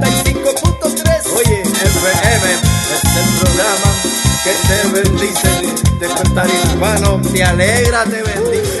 95.3. Oye, FM es el programa que te bendice. Despertar hispano, te alegra, te bendice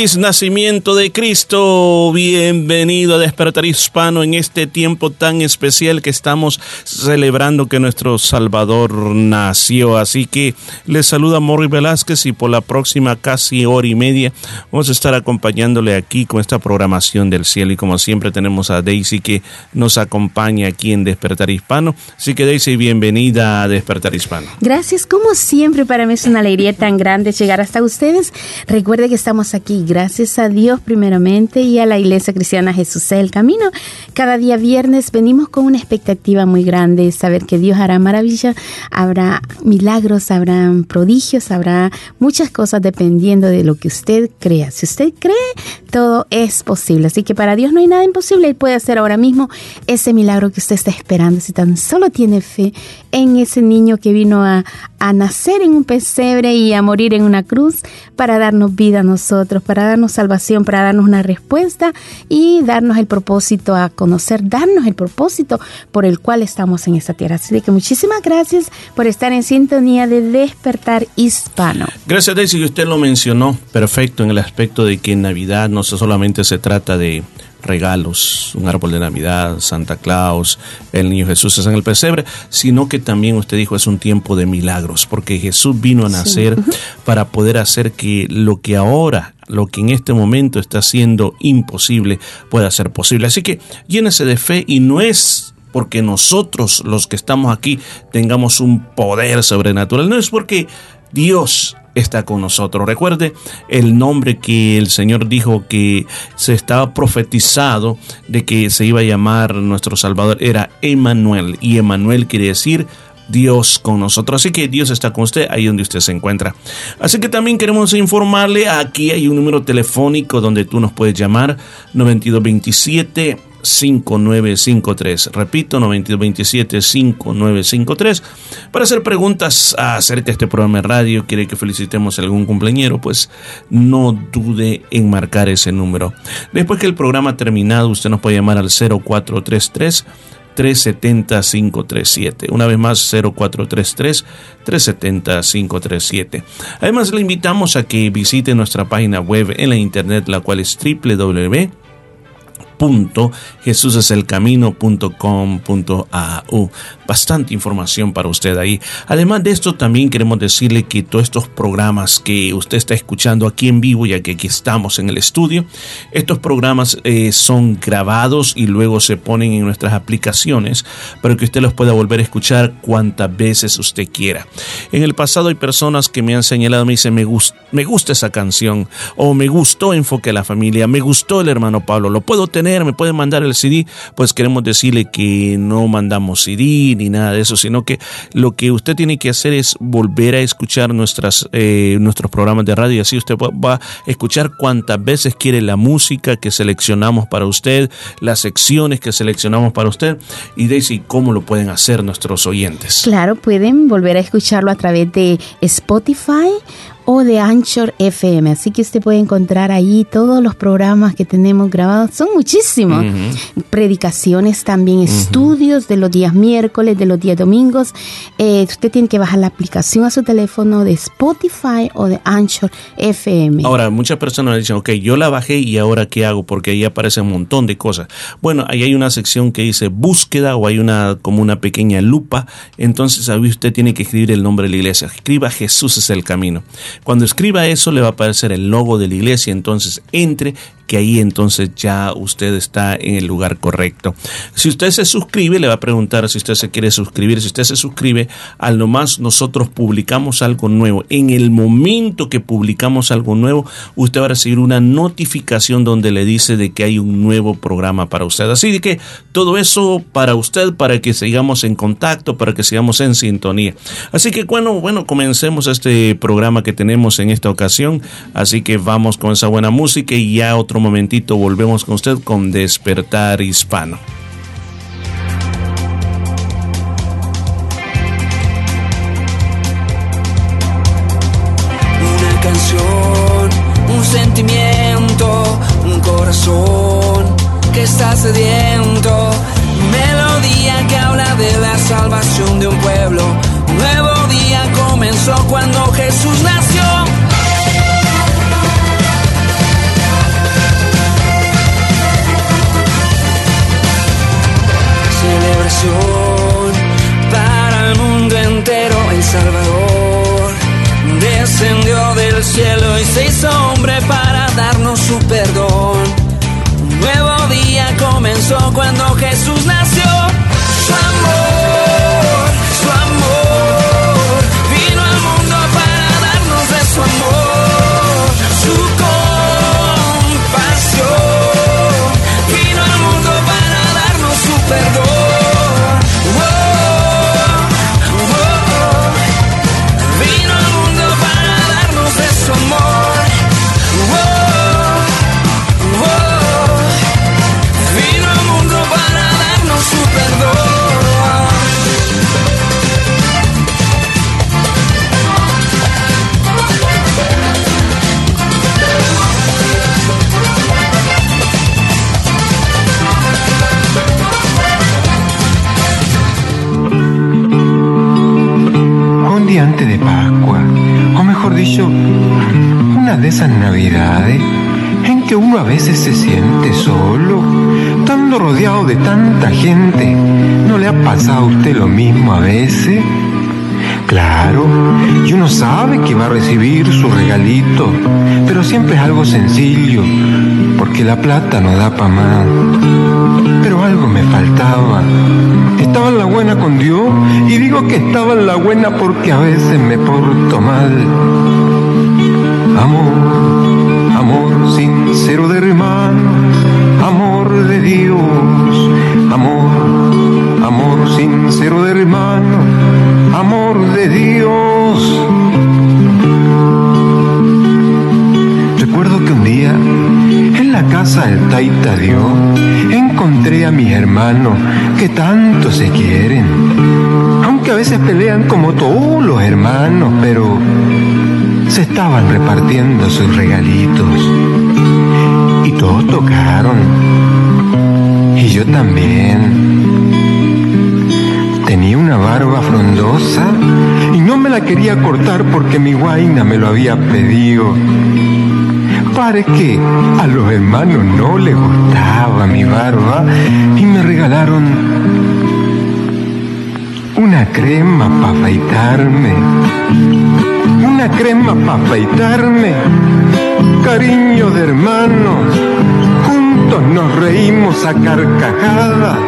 nacimiento de Cristo. Bienvenido a Despertar Hispano en este tiempo tan especial que estamos celebrando que nuestro Salvador nació. Así que les saluda Morri Velázquez y por la próxima casi hora y media vamos a estar acompañándole aquí con esta programación del cielo. Y como siempre tenemos a Daisy que nos acompaña aquí en Despertar Hispano. Así que Daisy, bienvenida a Despertar Hispano. Gracias, como siempre, para mí es una alegría tan grande llegar hasta ustedes. Recuerde que estamos aquí, gracias a Dios primeramente y a la Iglesia Cristiana Jesús es el Camino. Cada día viernes venimos con una expectativa muy grande, saber que Dios hará maravilla, habrá milagros, habrá prodigios, habrá muchas cosas dependiendo de lo que usted crea. Si usted cree, todo es posible. Así que para Dios no hay nada imposible. Él puede hacer ahora mismo ese milagro que usted está esperando. Si tan solo tiene fe en ese niño que vino a, a nacer en un pesebre y a morir en una cruz para darnos vida a nosotros, para darnos salvación, para darnos una respuesta y darnos el propósito a conocer, darnos el propósito por el cual estamos en esta tierra. Así que muchísimas gracias por estar en sintonía de despertar hispano. Gracias, Daisy, que usted lo mencionó perfecto en el aspecto de que en Navidad no solamente se trata de regalos, un árbol de Navidad, Santa Claus, el niño Jesús es en el pesebre, sino que también usted dijo es un tiempo de milagros, porque Jesús vino a nacer para poder hacer que lo que ahora, lo que en este momento está siendo imposible, pueda ser posible. Así que llénese de fe y no es porque nosotros los que estamos aquí tengamos un poder sobrenatural, no es porque Dios está con nosotros. Recuerde el nombre que el Señor dijo que se estaba profetizado de que se iba a llamar nuestro Salvador. Era Emanuel. Y Emanuel quiere decir Dios con nosotros. Así que Dios está con usted ahí donde usted se encuentra. Así que también queremos informarle, aquí hay un número telefónico donde tú nos puedes llamar 9227 5953. Repito, 9227-5953. Para hacer preguntas acerca de este programa de radio, quiere que felicitemos a algún cumpleañero, pues no dude en marcar ese número. Después que el programa ha terminado, usted nos puede llamar al 0433 370-537. Una vez más, 0433-370-537. Además, le invitamos a que visite nuestra página web en la internet, la cual es www jesuseselcamino.com.au. Bastante información para usted ahí. Además de esto, también queremos decirle que todos estos programas que usted está escuchando aquí en vivo, ya que aquí estamos en el estudio, estos programas eh, son grabados y luego se ponen en nuestras aplicaciones para que usted los pueda volver a escuchar cuantas veces usted quiera. En el pasado hay personas que me han señalado, me dicen, me, gust me gusta esa canción, o me gustó Enfoque a la Familia, me gustó el hermano Pablo, lo puedo tener, me pueden mandar el CD, pues queremos decirle que no mandamos CD ni nada de eso, sino que lo que usted tiene que hacer es volver a escuchar nuestras, eh, nuestros programas de radio y así usted va a escuchar cuantas veces quiere la música que seleccionamos para usted, las secciones que seleccionamos para usted y Daisy, cómo lo pueden hacer nuestros oyentes. Claro, pueden volver a escucharlo a través de Spotify o de Anchor FM. Así que usted puede encontrar ahí todos los programas que tenemos grabados. Son muchísimos. Predicaciones también, estudios de los días miércoles, de los días domingos. Eh, usted tiene que bajar la aplicación a su teléfono de Spotify o de Anchor FM. Ahora, muchas personas dicen, ok, yo la bajé y ahora qué hago porque ahí aparece un montón de cosas. Bueno, ahí hay una sección que dice búsqueda o hay una como una pequeña lupa. Entonces ahí usted tiene que escribir el nombre de la iglesia. Escriba Jesús es el camino. Cuando escriba eso le va a aparecer el logo de la iglesia, entonces entre que ahí entonces ya usted está en el lugar correcto. Si usted se suscribe, le va a preguntar si usted se quiere suscribir. Si usted se suscribe, al nomás nosotros publicamos algo nuevo. En el momento que publicamos algo nuevo, usted va a recibir una notificación donde le dice de que hay un nuevo programa para usted. Así que todo eso para usted, para que sigamos en contacto, para que sigamos en sintonía. Así que bueno, bueno, comencemos este programa que tenemos en esta ocasión. Así que vamos con esa buena música y ya otro momentito volvemos con usted con Despertar Hispano. Una canción, un sentimiento, un corazón que está sediento. Melodía que habla de la salvación de un pueblo. Nuevo comenzó cuando Jesús nació. Celebración para el mundo entero. El Salvador descendió del cielo y se hizo hombre para darnos su perdón. Un nuevo día comenzó cuando Jesús nació. Antes de Pascua, o mejor dicho, una de esas navidades en que uno a veces se siente solo, estando rodeado de tanta gente. ¿No le ha pasado a usted lo mismo a veces? Claro, y uno sabe que va a recibir su regalito, pero siempre es algo sencillo, porque la plata no da para más. Pero algo me faltaba. Estaba en la buena con Dios, y digo que estaba en la buena porque a veces me porto mal. Amor, amor sincero de hermano, amor de Dios, amor, amor sincero de hermano, amor de Dios. Recuerdo que un día en la casa del Taita Dios encontré a mis hermanos que tanto se quieren, aunque a veces pelean como todos los hermanos, pero se estaban repartiendo sus regalitos y todos tocaron y yo también. Tenía una barba frondosa y no me la quería cortar porque mi guaina me lo había pedido. Parece que a los hermanos no les gustaba mi barba y me regalaron una crema para afeitarme. Una crema para afeitarme. Cariño de hermanos. Nos reímos a carcajada.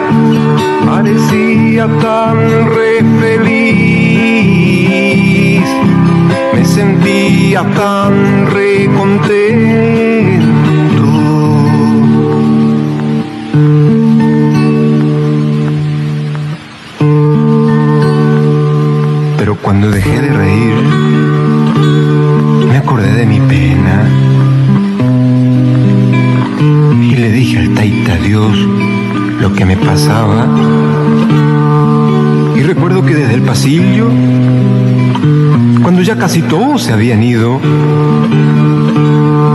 Parecía tan re feliz. Me sentía tan re contento. Pero cuando dejé de reír, Dios lo que me pasaba. Y recuerdo que desde el pasillo, cuando ya casi todos se habían ido,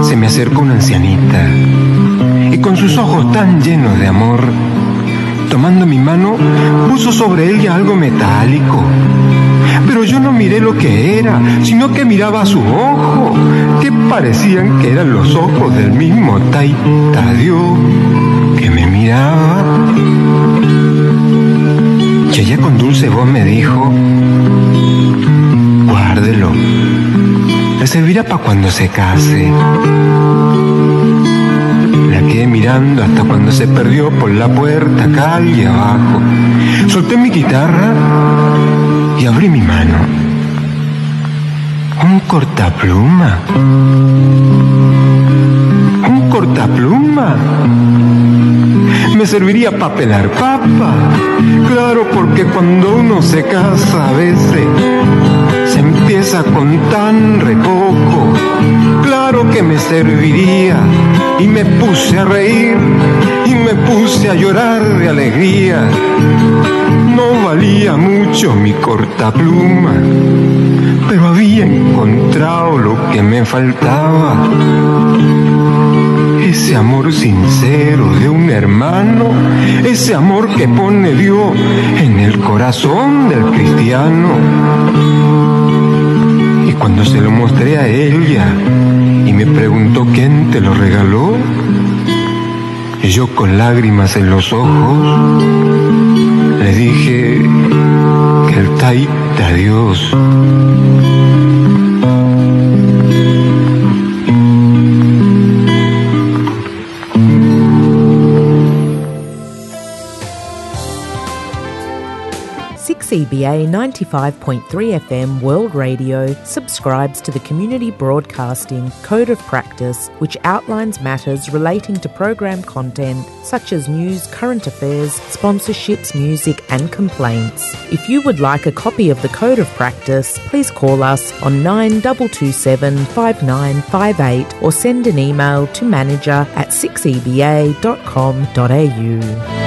se me acercó una ancianita y con sus ojos tan llenos de amor, tomando mi mano, puso sobre ella algo metálico. Pero yo no miré lo que era, sino que miraba sus ojos, que parecían que eran los ojos del mismo Taita Dios que miraba. Y ella con dulce voz me dijo, guárdelo, le servirá para cuando se case. La quedé mirando hasta cuando se perdió por la puerta, calle abajo. Solté mi guitarra y abrí mi mano. Un cortapluma. Un cortapluma. Me serviría para pelar papa. Claro, porque cuando uno se casa a veces se empieza con tan repoco. Claro que me serviría. Y me puse a reír y me puse a llorar de alegría. No valía mucho mi cortapluma, pero había encontrado lo que me faltaba. Ese amor sincero de un hermano, ese amor que pone Dios en el corazón del cristiano. Y cuando se lo mostré a ella y me preguntó quién te lo regaló, yo con lágrimas en los ojos le dije que el taita Dios CBA 95.3 FM World Radio subscribes to the Community Broadcasting Code of Practice, which outlines matters relating to program content such as news, current affairs, sponsorships, music, and complaints. If you would like a copy of the Code of Practice, please call us on 9227 5958 or send an email to manager at 6eba.com.au.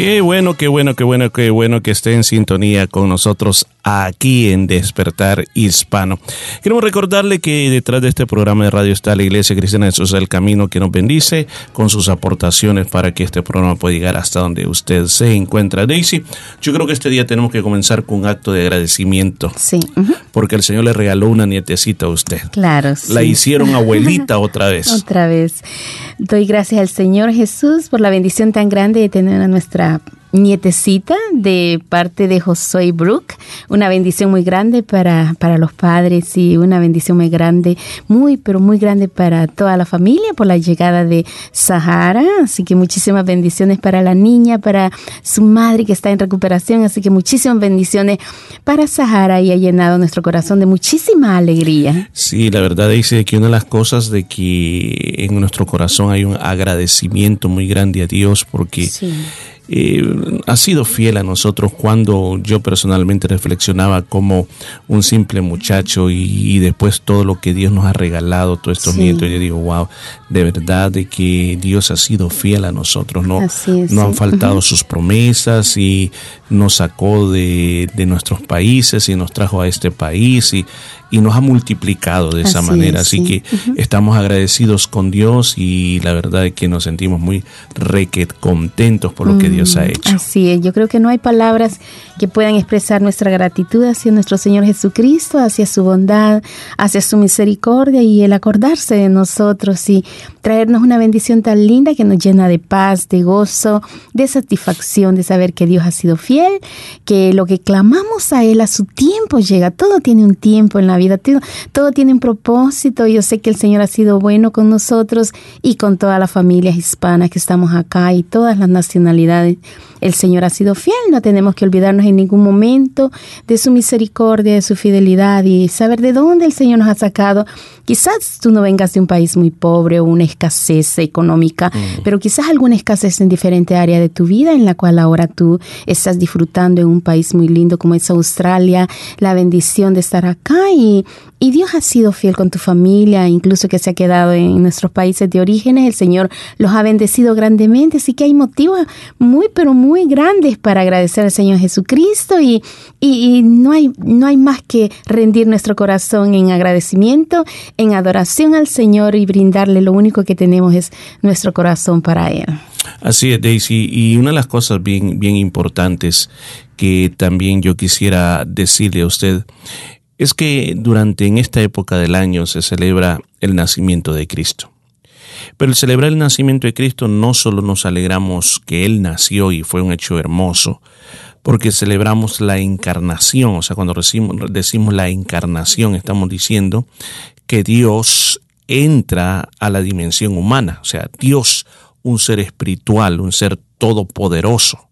Qué bueno, qué bueno, qué bueno, qué bueno que esté en sintonía con nosotros aquí en Despertar Hispano. Queremos recordarle que detrás de este programa de radio está la Iglesia Cristiana de Jesús del Camino que nos bendice con sus aportaciones para que este programa pueda llegar hasta donde usted se encuentra. Daisy, yo creo que este día tenemos que comenzar con un acto de agradecimiento. Sí. Porque el Señor le regaló una nietecita a usted. Claro. La hicieron abuelita otra vez. Otra vez. Doy gracias al Señor Jesús por la bendición tan grande de tener a nuestra nietecita de parte de Josué Brook. Una bendición muy grande para, para los padres y una bendición muy grande, muy, pero muy grande para toda la familia por la llegada de Sahara. Así que muchísimas bendiciones para la niña, para su madre que está en recuperación. Así que muchísimas bendiciones para Sahara y ha llenado nuestro corazón de muchísima alegría. Sí, la verdad dice que una de las cosas de que en nuestro corazón hay un agradecimiento muy grande a Dios porque Sí. Eh, ha sido fiel a nosotros cuando yo personalmente reflexionaba como un simple muchacho y, y después todo lo que Dios nos ha regalado, todos estos Sí. nietos, yo digo, wow, de verdad de que Dios ha sido fiel a nosotros, no, es, no sí. han faltado sus promesas y nos sacó de, de nuestros países y nos trajo a este país y, y nos ha multiplicado de esa manera. es, Así sí. que estamos agradecidos con Dios y la verdad es que nos sentimos muy requet contentos por lo que Dios ha hecho. Así es, yo creo que no hay palabras que puedan expresar nuestra gratitud hacia nuestro Señor Jesucristo, hacia su bondad, hacia su misericordia y el acordarse de nosotros y traernos una bendición tan linda que nos llena de paz, de gozo, de satisfacción, de saber que Dios ha sido fiel, que lo que clamamos a Él a su tiempo llega, todo tiene un tiempo en la vida, todo, todo tiene un propósito. Yo sé que el Señor ha sido bueno con nosotros y con todas las familias hispanas que estamos acá y todas las nacionalidades. El Señor ha sido fiel, no tenemos que olvidarnos en ningún momento de su misericordia, de su fidelidad y saber de dónde el Señor nos ha sacado. Quizás tú no vengas de un país muy pobre o una escasez económica, pero quizás alguna escasez en diferente área de tu vida en la cual ahora tú estás disfrutando en un país muy lindo como es Australia, la bendición de estar acá y, y Dios ha sido fiel con tu familia, incluso que se ha quedado en nuestros países de orígenes, el Señor los ha bendecido grandemente, así que hay motivos muy, pero muy grandes para agradecer al Señor Jesucristo y, y, no, hay, no hay más que rendir nuestro corazón en agradecimiento, en adoración al Señor y brindarle lo único que tenemos es nuestro corazón para Él. Así es, Daisy. Y una de las cosas bien, bien importantes que también yo quisiera decirle a usted es que durante en esta época del año se celebra el nacimiento de Cristo. Pero al celebrar el nacimiento de Cristo no solo nos alegramos que Él nació y fue un hecho hermoso, porque celebramos la encarnación, o sea, cuando decimos, decimos la encarnación estamos diciendo que Dios entra a la dimensión humana, o sea, Dios, un ser espiritual, un ser todopoderoso,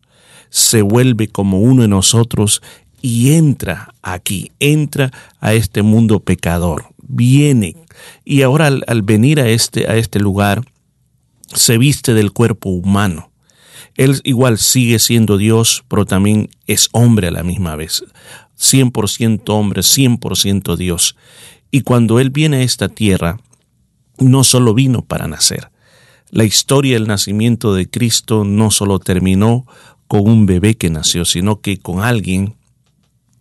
se vuelve como uno de nosotros y entra aquí, entra a este mundo pecador, viene y ahora al, venir a este, a este lugar se viste del cuerpo humano. Él igual sigue siendo Dios, pero también es hombre a la misma vez. 100% hombre, 100% Dios. Y cuando Él viene a esta tierra, no solo vino para nacer. La historia del nacimiento de Cristo no solo terminó con un bebé que nació, sino que con alguien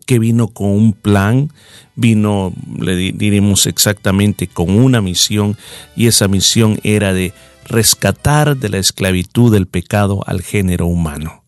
que vino con un plan, vino, le diremos exactamente, con una misión, y esa misión era de rescatar de la esclavitud del pecado al género humano.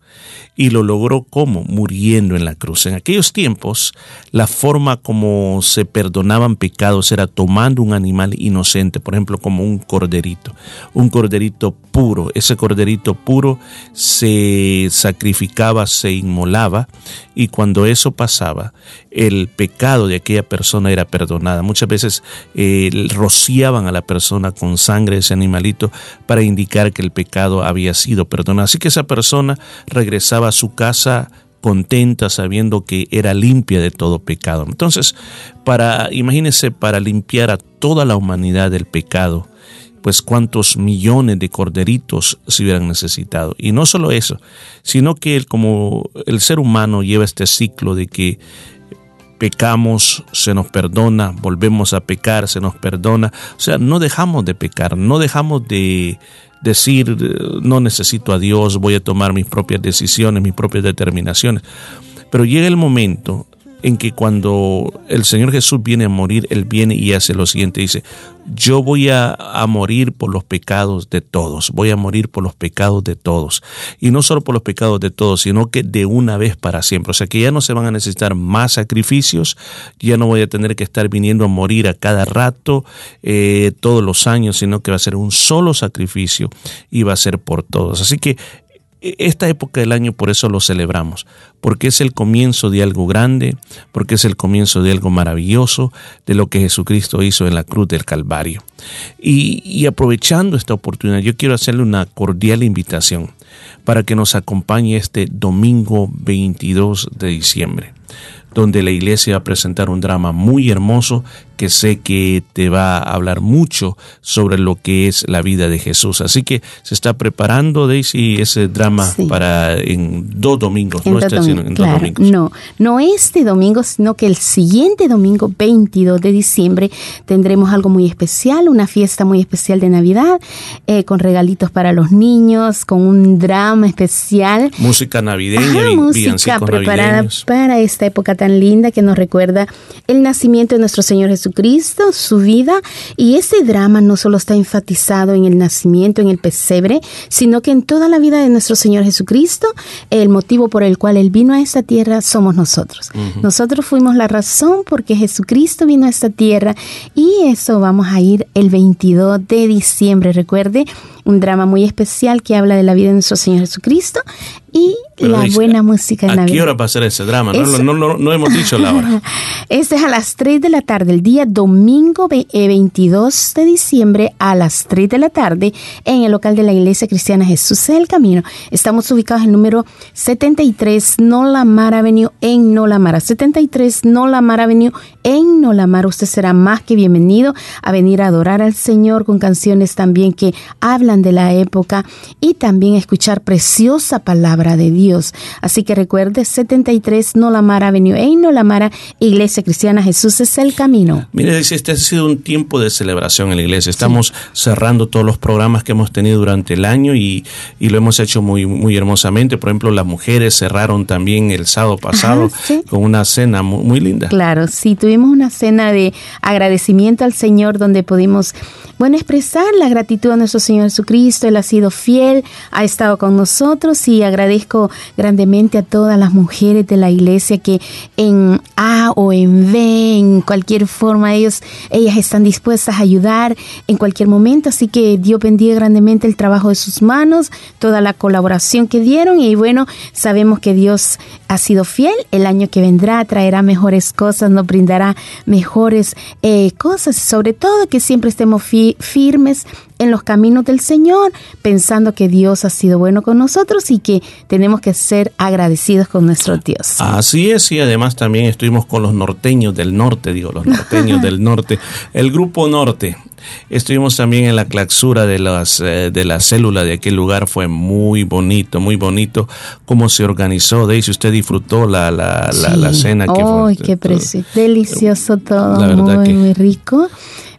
Y lo logró como muriendo en la cruz. En aquellos tiempos, la forma como se perdonaban pecados era tomando un animal inocente, por ejemplo, como un corderito, un corderito puro. Ese corderito puro se sacrificaba, se inmolaba, y cuando eso pasaba, el pecado de aquella persona era perdonada. Muchas veces eh, rociaban a la persona con sangre ese animalito para indicar que el pecado había sido perdonado. Así que esa persona regresaba a su casa contenta sabiendo que era limpia de todo pecado. Entonces, para imagínense para limpiar a toda la humanidad del pecado, pues cuántos millones de corderitos se hubieran necesitado. Y no solo eso, sino que el, como el ser humano lleva este ciclo de que pecamos, se nos perdona, volvemos a pecar, se nos perdona. O sea, no dejamos de pecar, no dejamos de, decir, no necesito a Dios, voy a tomar mis propias decisiones, mis propias determinaciones. Pero llega el momento en que cuando el Señor Jesús viene a morir, Él viene y hace lo siguiente, dice, yo voy a, morir por los pecados de todos, voy a morir por los pecados de todos. Y no solo por los pecados de todos, sino que de una vez para siempre. O sea que ya no se van a necesitar más sacrificios, ya no voy a tener que estar viniendo a morir a cada rato, eh, todos los años, sino que va a ser un solo sacrificio y va a ser por todos. Así que esta época del año por eso lo celebramos, porque es el comienzo de algo grande, porque es el comienzo de algo maravilloso, de lo que Jesucristo hizo en la cruz del Calvario. Y, y aprovechando esta oportunidad, yo quiero hacerle una cordial invitación para que nos acompañe este domingo 22 de diciembre donde la iglesia va a presentar un drama muy hermoso que sé que te va a hablar mucho sobre lo que es la vida de Jesús. Así que se está preparando, Daisy, ese drama para en dos domingos, no este, en dos domingos. No, no este domingo, sino que el siguiente domingo, 22 de diciembre, tendremos algo muy especial, una fiesta muy especial de Navidad, eh, con regalitos para los niños, con un drama especial. Música navideña, música preparada para esta época tan linda que nos recuerda el nacimiento de nuestro Señor Jesucristo, su vida, y ese drama no solo está enfatizado en el nacimiento, en el pesebre, sino que en toda la vida de nuestro Señor Jesucristo, el motivo por el cual Él vino a esta tierra somos nosotros. Nosotros fuimos la razón porque Jesucristo vino a esta tierra y eso vamos a ir el 22 de diciembre. Recuerde, un drama muy especial que habla de la vida de nuestro Señor Jesucristo y la buena música en ¿A qué hora va a ser ese drama? No, no, no, hemos dicho la hora. Este es a las 3 de la tarde, el día domingo 22 eh, de diciembre a las 3 de la tarde en el local de la Iglesia Cristiana Jesús del Camino. Estamos ubicados en el número 73 Nolamar Avenue en Nolamara. 73 Nolamar Avenue en Nolamara. Usted será más que bienvenido a venir a adorar al Señor con canciones también que hablan de la época y también escuchar preciosa palabra de Dios. Así que recuerde 73 Nolamara Avenue en Nolamara, Iglesia Cristiana Jesús es el camino. Mire, este ha sido un tiempo de celebración en la iglesia. Estamos cerrando todos los programas que hemos tenido durante el año y, lo hemos hecho muy, muy hermosamente. Por ejemplo, las mujeres cerraron también el sábado pasado con una cena muy, muy linda. Claro, sí, tuvimos una cena de agradecimiento al Señor donde pudimos bueno, expresar la gratitud a nuestro Señor Jesucristo. Él ha sido fiel, ha estado con nosotros y agradezco grandemente a todas las mujeres de la iglesia que en A o en B, en cualquier forma, ellos, ellas están dispuestas a ayudar en cualquier momento. Así que Dios bendiga grandemente el trabajo de sus manos, toda la colaboración que dieron y bueno, sabemos que Dios ha sido fiel. El año que vendrá traerá mejores cosas, nos brindará mejores eh, cosas, sobre todo que siempre estemos firmes en los caminos del Señor, pensando que Dios ha sido bueno con nosotros y que tenemos que ser agradecidos con nuestro Dios. Así es, y además también estuvimos con los norteños del norte, digo, los norteños del norte, el grupo norte. Estuvimos también en la claxura de, las, eh, de la célula de aquel lugar, fue muy bonito, muy bonito cómo se organizó. Daisy, usted disfrutó la, la, la, cena. ¡Ay, qué precioso! Delicioso todo, muy, muy rico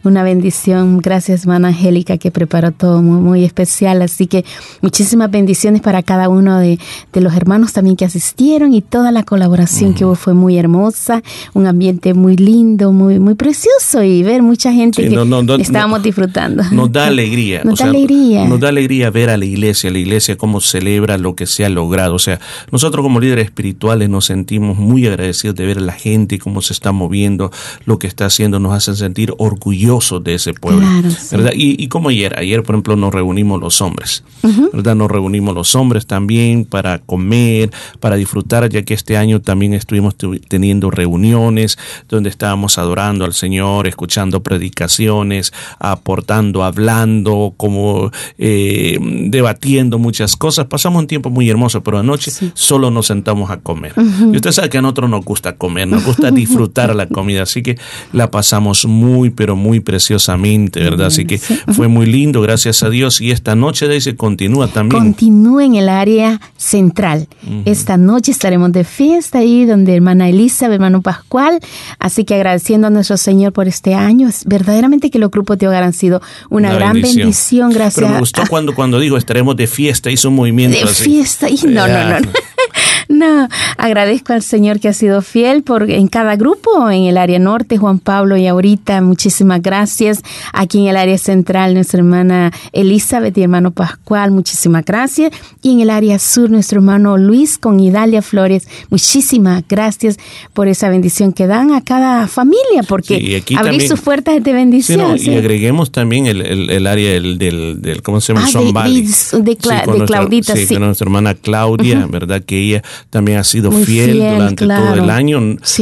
una bendición. Gracias, hermana Angélica, que preparó todo muy, muy especial. Así que muchísimas bendiciones para cada uno de, los hermanos también que asistieron y toda la colaboración que hubo fue muy hermosa. Un ambiente muy lindo, muy, muy precioso y ver mucha gente que estábamos disfrutando. Nos da alegría. Nos da alegría. Nos da alegría ver a la iglesia, la iglesia cómo celebra lo que se ha logrado. O sea, nosotros como líderes espirituales nos sentimos muy agradecidos de ver a la gente cómo se está moviendo, lo que está haciendo, nos hacen sentir orgullosos de ese pueblo. ¿verdad? Y, como ayer, ayer por ejemplo nos reunimos los hombres, ¿verdad? Nos reunimos los hombres también para comer, para disfrutar, ya que este año también estuvimos teniendo reuniones donde estábamos adorando al Señor, escuchando predicaciones, aportando, hablando, como eh, debatiendo muchas cosas. Pasamos un tiempo muy hermoso, pero anoche solo nos sentamos a comer. Y usted sabe que a nosotros nos gusta comer, nos gusta disfrutar la comida, así que la pasamos muy, pero muy preciosamente, ¿verdad? Así que fue muy lindo, gracias a Dios. Y esta noche, dice, continúa también. Continúa en el área central. Esta noche estaremos de fiesta ahí donde hermana Elisa, hermano Pascual. Así que agradeciendo a nuestro Señor por este año. Es verdaderamente que los grupos de hogar han sido una, gran bendición. gracias. Pero me gustó cuando, cuando digo estaremos de fiesta, hizo un movimiento de fiesta. Y no, no, no, no. No, agradezco al Señor que ha sido fiel por en cada grupo, en el área norte, Juan Pablo y ahorita, muchísimas gracias. Aquí en el área central, nuestra hermana Elizabeth y hermano Pascual, muchísimas gracias. Y en el área sur, nuestro hermano Luis con Idalia Flores, muchísimas gracias por esa bendición que dan a cada familia, porque abrir sus puertas de bendición. Y agreguemos también el, el, área del, del, ¿cómo se llama? Ah, de, de, Claudita, sí. Con nuestra hermana Claudia, ¿verdad? Que ella también ha sido fiel, durante todo el año.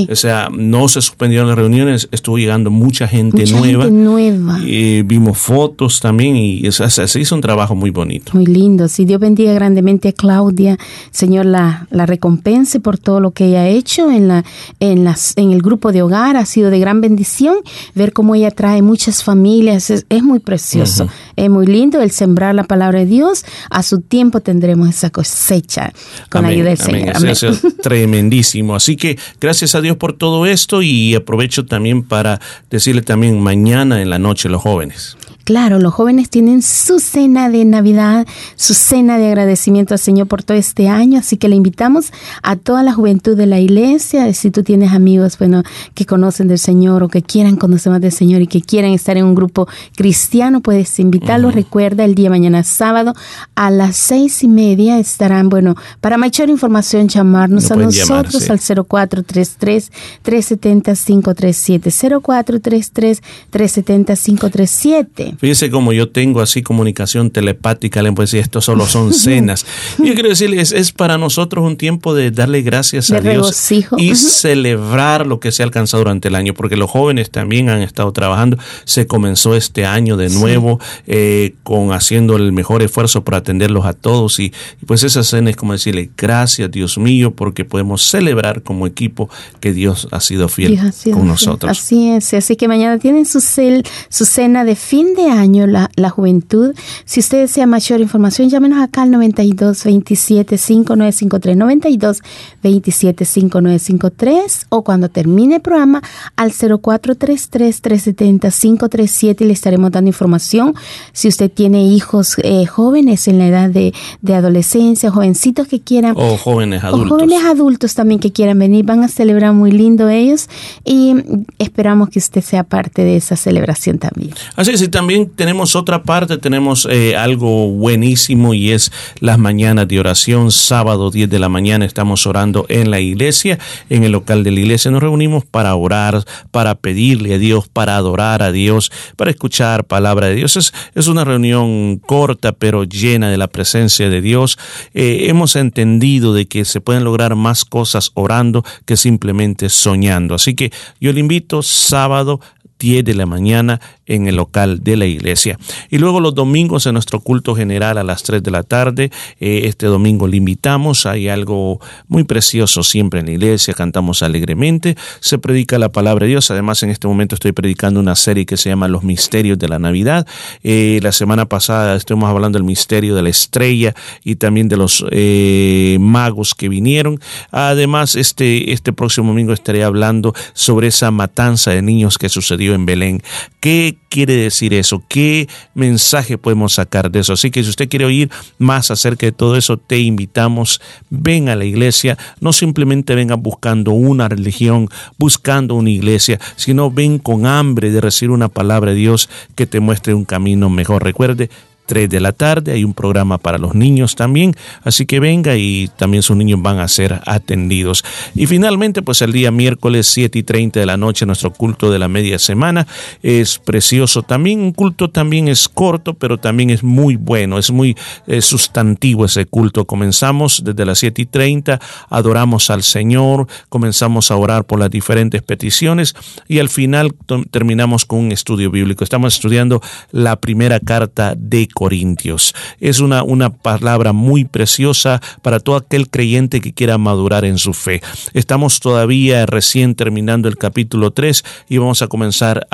O sea, no se suspendieron las reuniones, estuvo llegando mucha gente nueva. nueva. Y vimos fotos también y se hizo un trabajo muy bonito. Muy lindo. Si Dios bendiga grandemente a Claudia, Señor la, la recompense por todo lo que ella ha hecho en, la, en, las, en el grupo de hogar. Ha sido de gran bendición ver cómo ella trae muchas familias. Es, muy precioso. Es muy lindo el sembrar la palabra de Dios. A su tiempo tendremos esa cosecha con la ayuda del Señor. Es tremendísimo. Así que gracias a Dios por todo esto y aprovecho también para decirle también mañana en la noche los jóvenes. Claro, los jóvenes tienen su cena de Navidad, su cena de agradecimiento al Señor por todo este año, así que le invitamos a toda la juventud de la iglesia, si tú tienes amigos, bueno, que conocen del Señor o que quieran conocer más del Señor y que quieran estar en un grupo cristiano, puedes invitarlos. Recuerda, el día mañana sábado a las seis y media estarán, bueno, para mayor información llamarnos a nosotros al 0433 370 537 0433 370 537 Fíjese como yo tengo así comunicación telepática, le puedo decir, esto solo son cenas. yo quiero decirles, es, para nosotros un tiempo de darle gracias a Dios y celebrar lo que se ha alcanzado durante el año, porque los jóvenes también han estado trabajando. Se comenzó este año de nuevo eh, con haciendo el mejor esfuerzo para atenderlos a todos y, pues esa cena es como decirle, gracias Dios mío, porque podemos celebrar como equipo que Dios ha sido fiel con nosotros. Así es, así que mañana tienen su, su cena de fin de año la, la juventud. Si usted desea mayor información, llámenos acá al 92 27 5953 92 27 5953 o cuando termine el programa al 0433 370 537 y le estaremos dando información. Si usted tiene hijos eh, jóvenes en la edad de, de, adolescencia, jovencitos que quieran. O jóvenes adultos. O jóvenes adultos también que quieran venir, van a celebrar muy lindo ellos y esperamos que usted sea parte de esa celebración también. Así es, y también tenemos otra parte, tenemos eh, algo buenísimo y es las mañanas de oración, sábado 10 de la mañana estamos orando en la iglesia, en el local de la iglesia nos reunimos para orar, para pedirle a Dios, para adorar a Dios, para escuchar palabra de Dios. Es, es una reunión corta pero llena de la presencia de Dios. Eh, hemos entendido de que se pueden lograr más cosas orando que simplemente soñando. Así que yo le invito sábado 10 de la mañana en el local de la iglesia. Y luego los domingos en nuestro culto general a las 3 de la tarde. Eh, este domingo le invitamos. Hay algo muy precioso siempre en la iglesia. Cantamos alegremente. Se predica la palabra de Dios. Además, en este momento estoy predicando una serie que se llama Los Misterios de la Navidad. Eh, la semana pasada estuvimos hablando del misterio de la estrella y también de los eh, magos que vinieron. Además, este, este próximo domingo estaré hablando sobre esa matanza de niños que sucedió en Belén. ¿Qué quiere decir eso? ¿Qué mensaje podemos sacar de eso? Así que si usted quiere oír más acerca de todo eso, te invitamos, ven a la iglesia, no simplemente venga buscando una religión, buscando una iglesia, sino ven con hambre de recibir una palabra de Dios que te muestre un camino mejor. Recuerde, 3 de la tarde. Hay un programa para los niños también, así que venga y también sus niños van a ser atendidos. Y finalmente, pues el día miércoles 7 y 30 de la noche, nuestro culto de la media semana es precioso también. Un culto también es corto, pero también es muy bueno, es muy sustantivo ese culto. Comenzamos desde las 7 y 30, adoramos al Señor, comenzamos a orar por las diferentes peticiones y al final terminamos con un estudio bíblico. Estamos estudiando la primera carta de Corintios. Es una, una palabra muy preciosa para todo aquel creyente que quiera madurar en su fe. Estamos todavía recién terminando el capítulo 3 y vamos a comenzar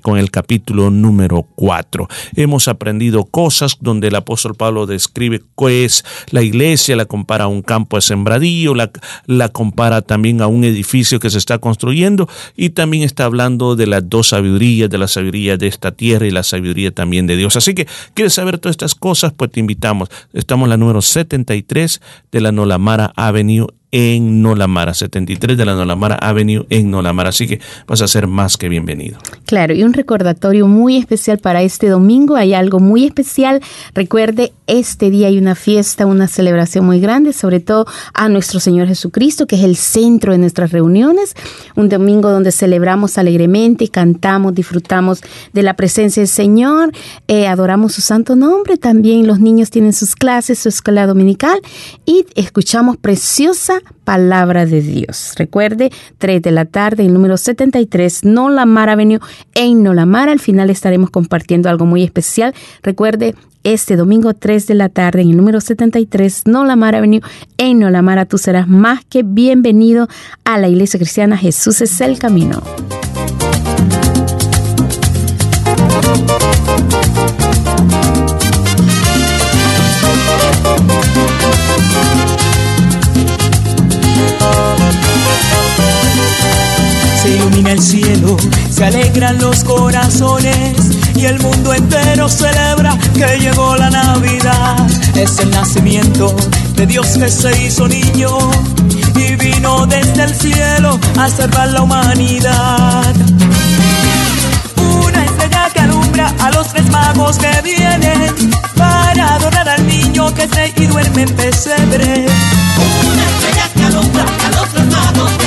con el capítulo número 4. Hemos aprendido cosas donde el apóstol Pablo describe qué es la iglesia, la compara a un campo de sembradío, la, la compara también a un edificio que se está construyendo y también está hablando de las dos sabidurías, de la sabiduría de esta tierra y la sabiduría también de Dios. Así que, ¿quieres saber todas estas cosas? Pues te invitamos. Estamos en la número 73 de la Nolamara Avenue en Nolamara, 73 de la Nolamara Avenue en Nolamara. Así que vas a ser más que bienvenido. Claro, y un recordatorio muy especial para este domingo. Hay algo muy especial. Recuerde, este día hay una fiesta, una celebración muy grande, sobre todo a nuestro Señor Jesucristo, que es el centro de nuestras reuniones. Un domingo donde celebramos alegremente, cantamos, disfrutamos de la presencia del Señor, eh, adoramos su santo nombre. También los niños tienen sus clases, su escuela dominical y escuchamos preciosa palabra de Dios. Recuerde, 3 de la tarde, el número 73, No La Mar Avenue en No La Mar. Al final estaremos compartiendo algo muy especial. Recuerde, este domingo 3 de la tarde en el número 73, No La Mar Avenue en No La Mara, tú serás más que bienvenido a la Iglesia Cristiana Jesús es el Camino. Se ilumina el cielo, se alegran los corazones y el mundo entero celebra que llegó la Navidad. Es el nacimiento de Dios que se hizo niño y vino desde el cielo a salvar la humanidad. Una estrella que alumbra a los tres magos que vienen para adorar al niño que se y duerme en pesebre. Una estrella que alumbra a los tres magos que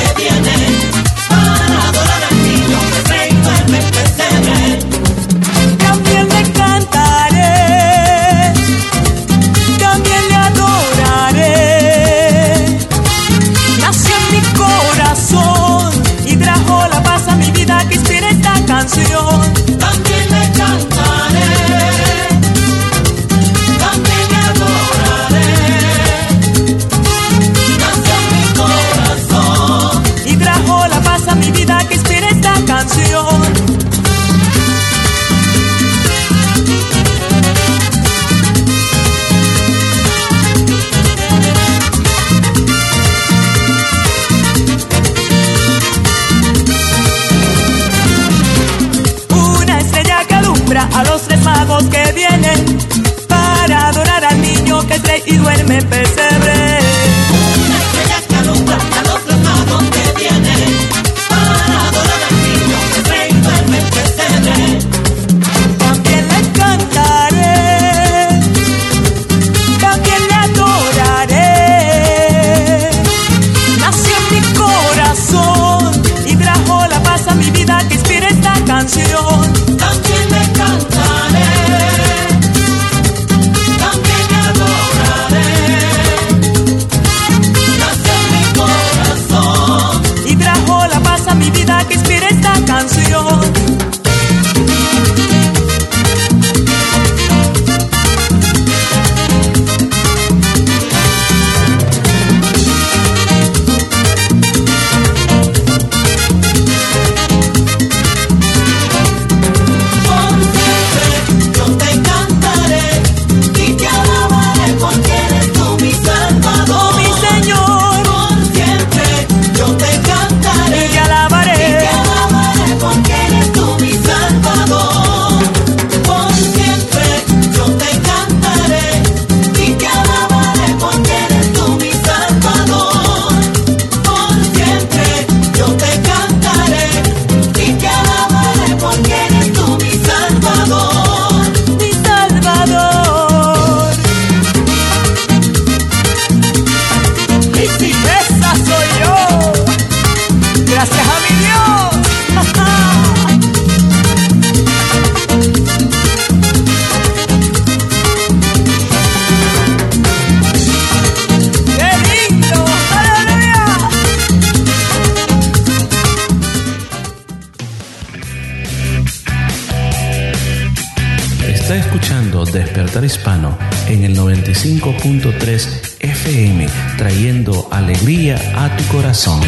FM, trayendo alegría a tu corazón.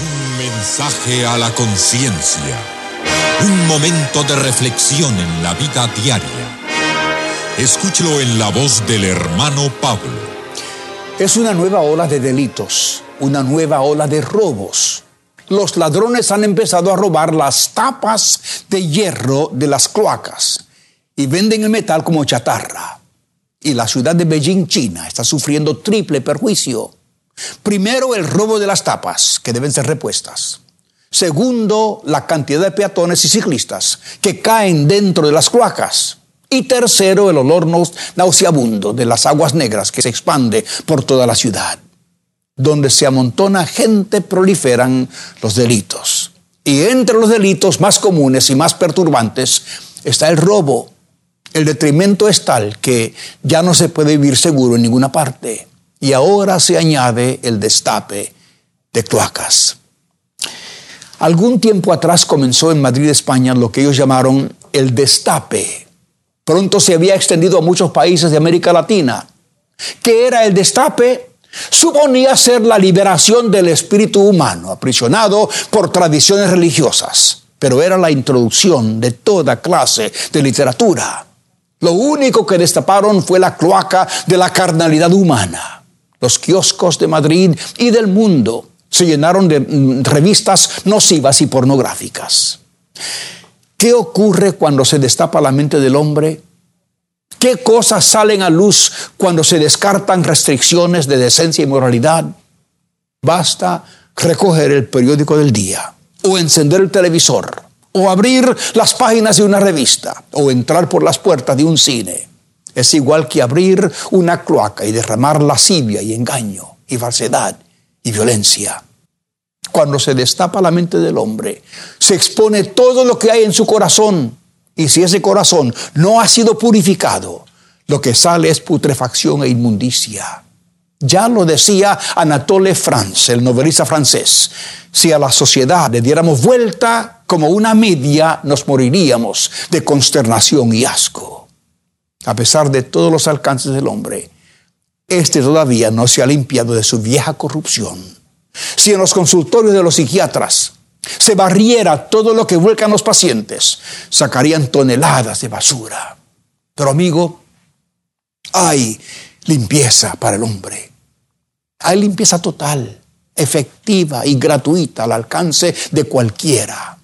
Un mensaje a la conciencia. Un momento de reflexión en la vida diaria. Escúchelo en la voz del hermano Pablo. Es una nueva ola de delitos, una nueva ola de robos los ladrones han empezado a robar las tapas de hierro de las cloacas y venden el metal como chatarra. Y la ciudad de Beijing, China, está sufriendo triple perjuicio. Primero, el robo de las tapas, que deben ser repuestas. Segundo, la cantidad de peatones y ciclistas que caen dentro de las cloacas. Y tercero, el olor nauseabundo de las aguas negras que se expande por toda la ciudad donde se amontona gente proliferan los delitos. Y entre los delitos más comunes y más perturbantes está el robo. El detrimento es tal que ya no se puede vivir seguro en ninguna parte. Y ahora se añade el destape de cloacas. Algún tiempo atrás comenzó en Madrid, España, lo que ellos llamaron el destape. Pronto se había extendido a muchos países de América Latina. ¿Qué era el destape? Suponía ser la liberación del espíritu humano, aprisionado por tradiciones religiosas, pero era la introducción de toda clase de literatura. Lo único que destaparon fue la cloaca de la carnalidad humana. Los kioscos de Madrid y del mundo se llenaron de mm, revistas nocivas y pornográficas. ¿Qué ocurre cuando se destapa la mente del hombre? ¿Qué cosas salen a luz cuando se descartan restricciones de decencia y moralidad? Basta recoger el periódico del día, o encender el televisor, o abrir las páginas de una revista, o entrar por las puertas de un cine. Es igual que abrir una cloaca y derramar lascivia y engaño, y falsedad y violencia. Cuando se destapa la mente del hombre, se expone todo lo que hay en su corazón y si ese corazón no ha sido purificado, lo que sale es putrefacción e inmundicia. Ya lo decía Anatole France, el novelista francés. Si a la sociedad le diéramos vuelta como una media, nos moriríamos de consternación y asco. A pesar de todos los alcances del hombre, este todavía no se ha limpiado de su vieja corrupción. Si en los consultorios de los psiquiatras se barriera todo lo que vuelcan los pacientes, sacarían toneladas de basura. Pero amigo, hay limpieza para el hombre. Hay limpieza total, efectiva y gratuita al alcance de cualquiera.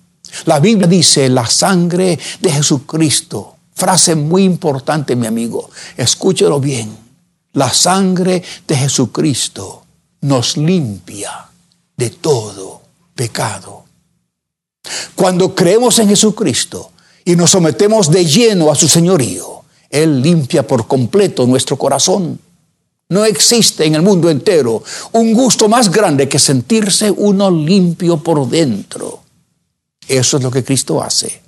La Biblia dice la sangre de Jesucristo. Frase muy importante, mi amigo. Escúchelo bien. La sangre de Jesucristo nos limpia de todo pecado. Cuando creemos en Jesucristo y nos sometemos de lleno a su señorío, Él limpia por completo nuestro corazón. No existe en el mundo entero un gusto más grande que sentirse uno limpio por dentro. Eso es lo que Cristo hace.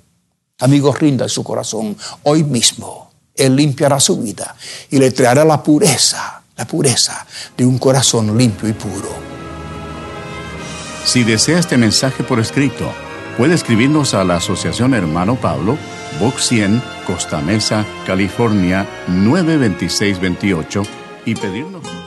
Amigos, rinda su corazón hoy mismo. Él limpiará su vida y le traerá la pureza, la pureza de un corazón limpio y puro. Si desea este mensaje por escrito, Puede escribirnos a la Asociación Hermano Pablo, Box 100, Costa Mesa, California 92628 y pedirnos.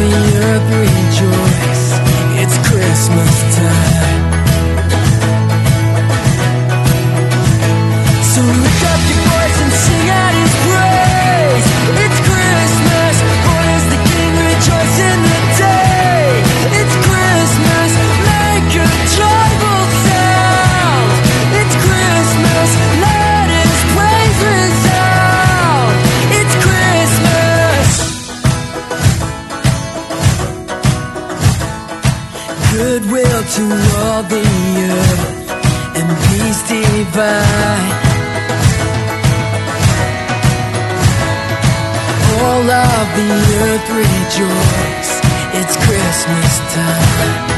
the earth rejoice. It's Christmas time. rejoice. It's Christmas time.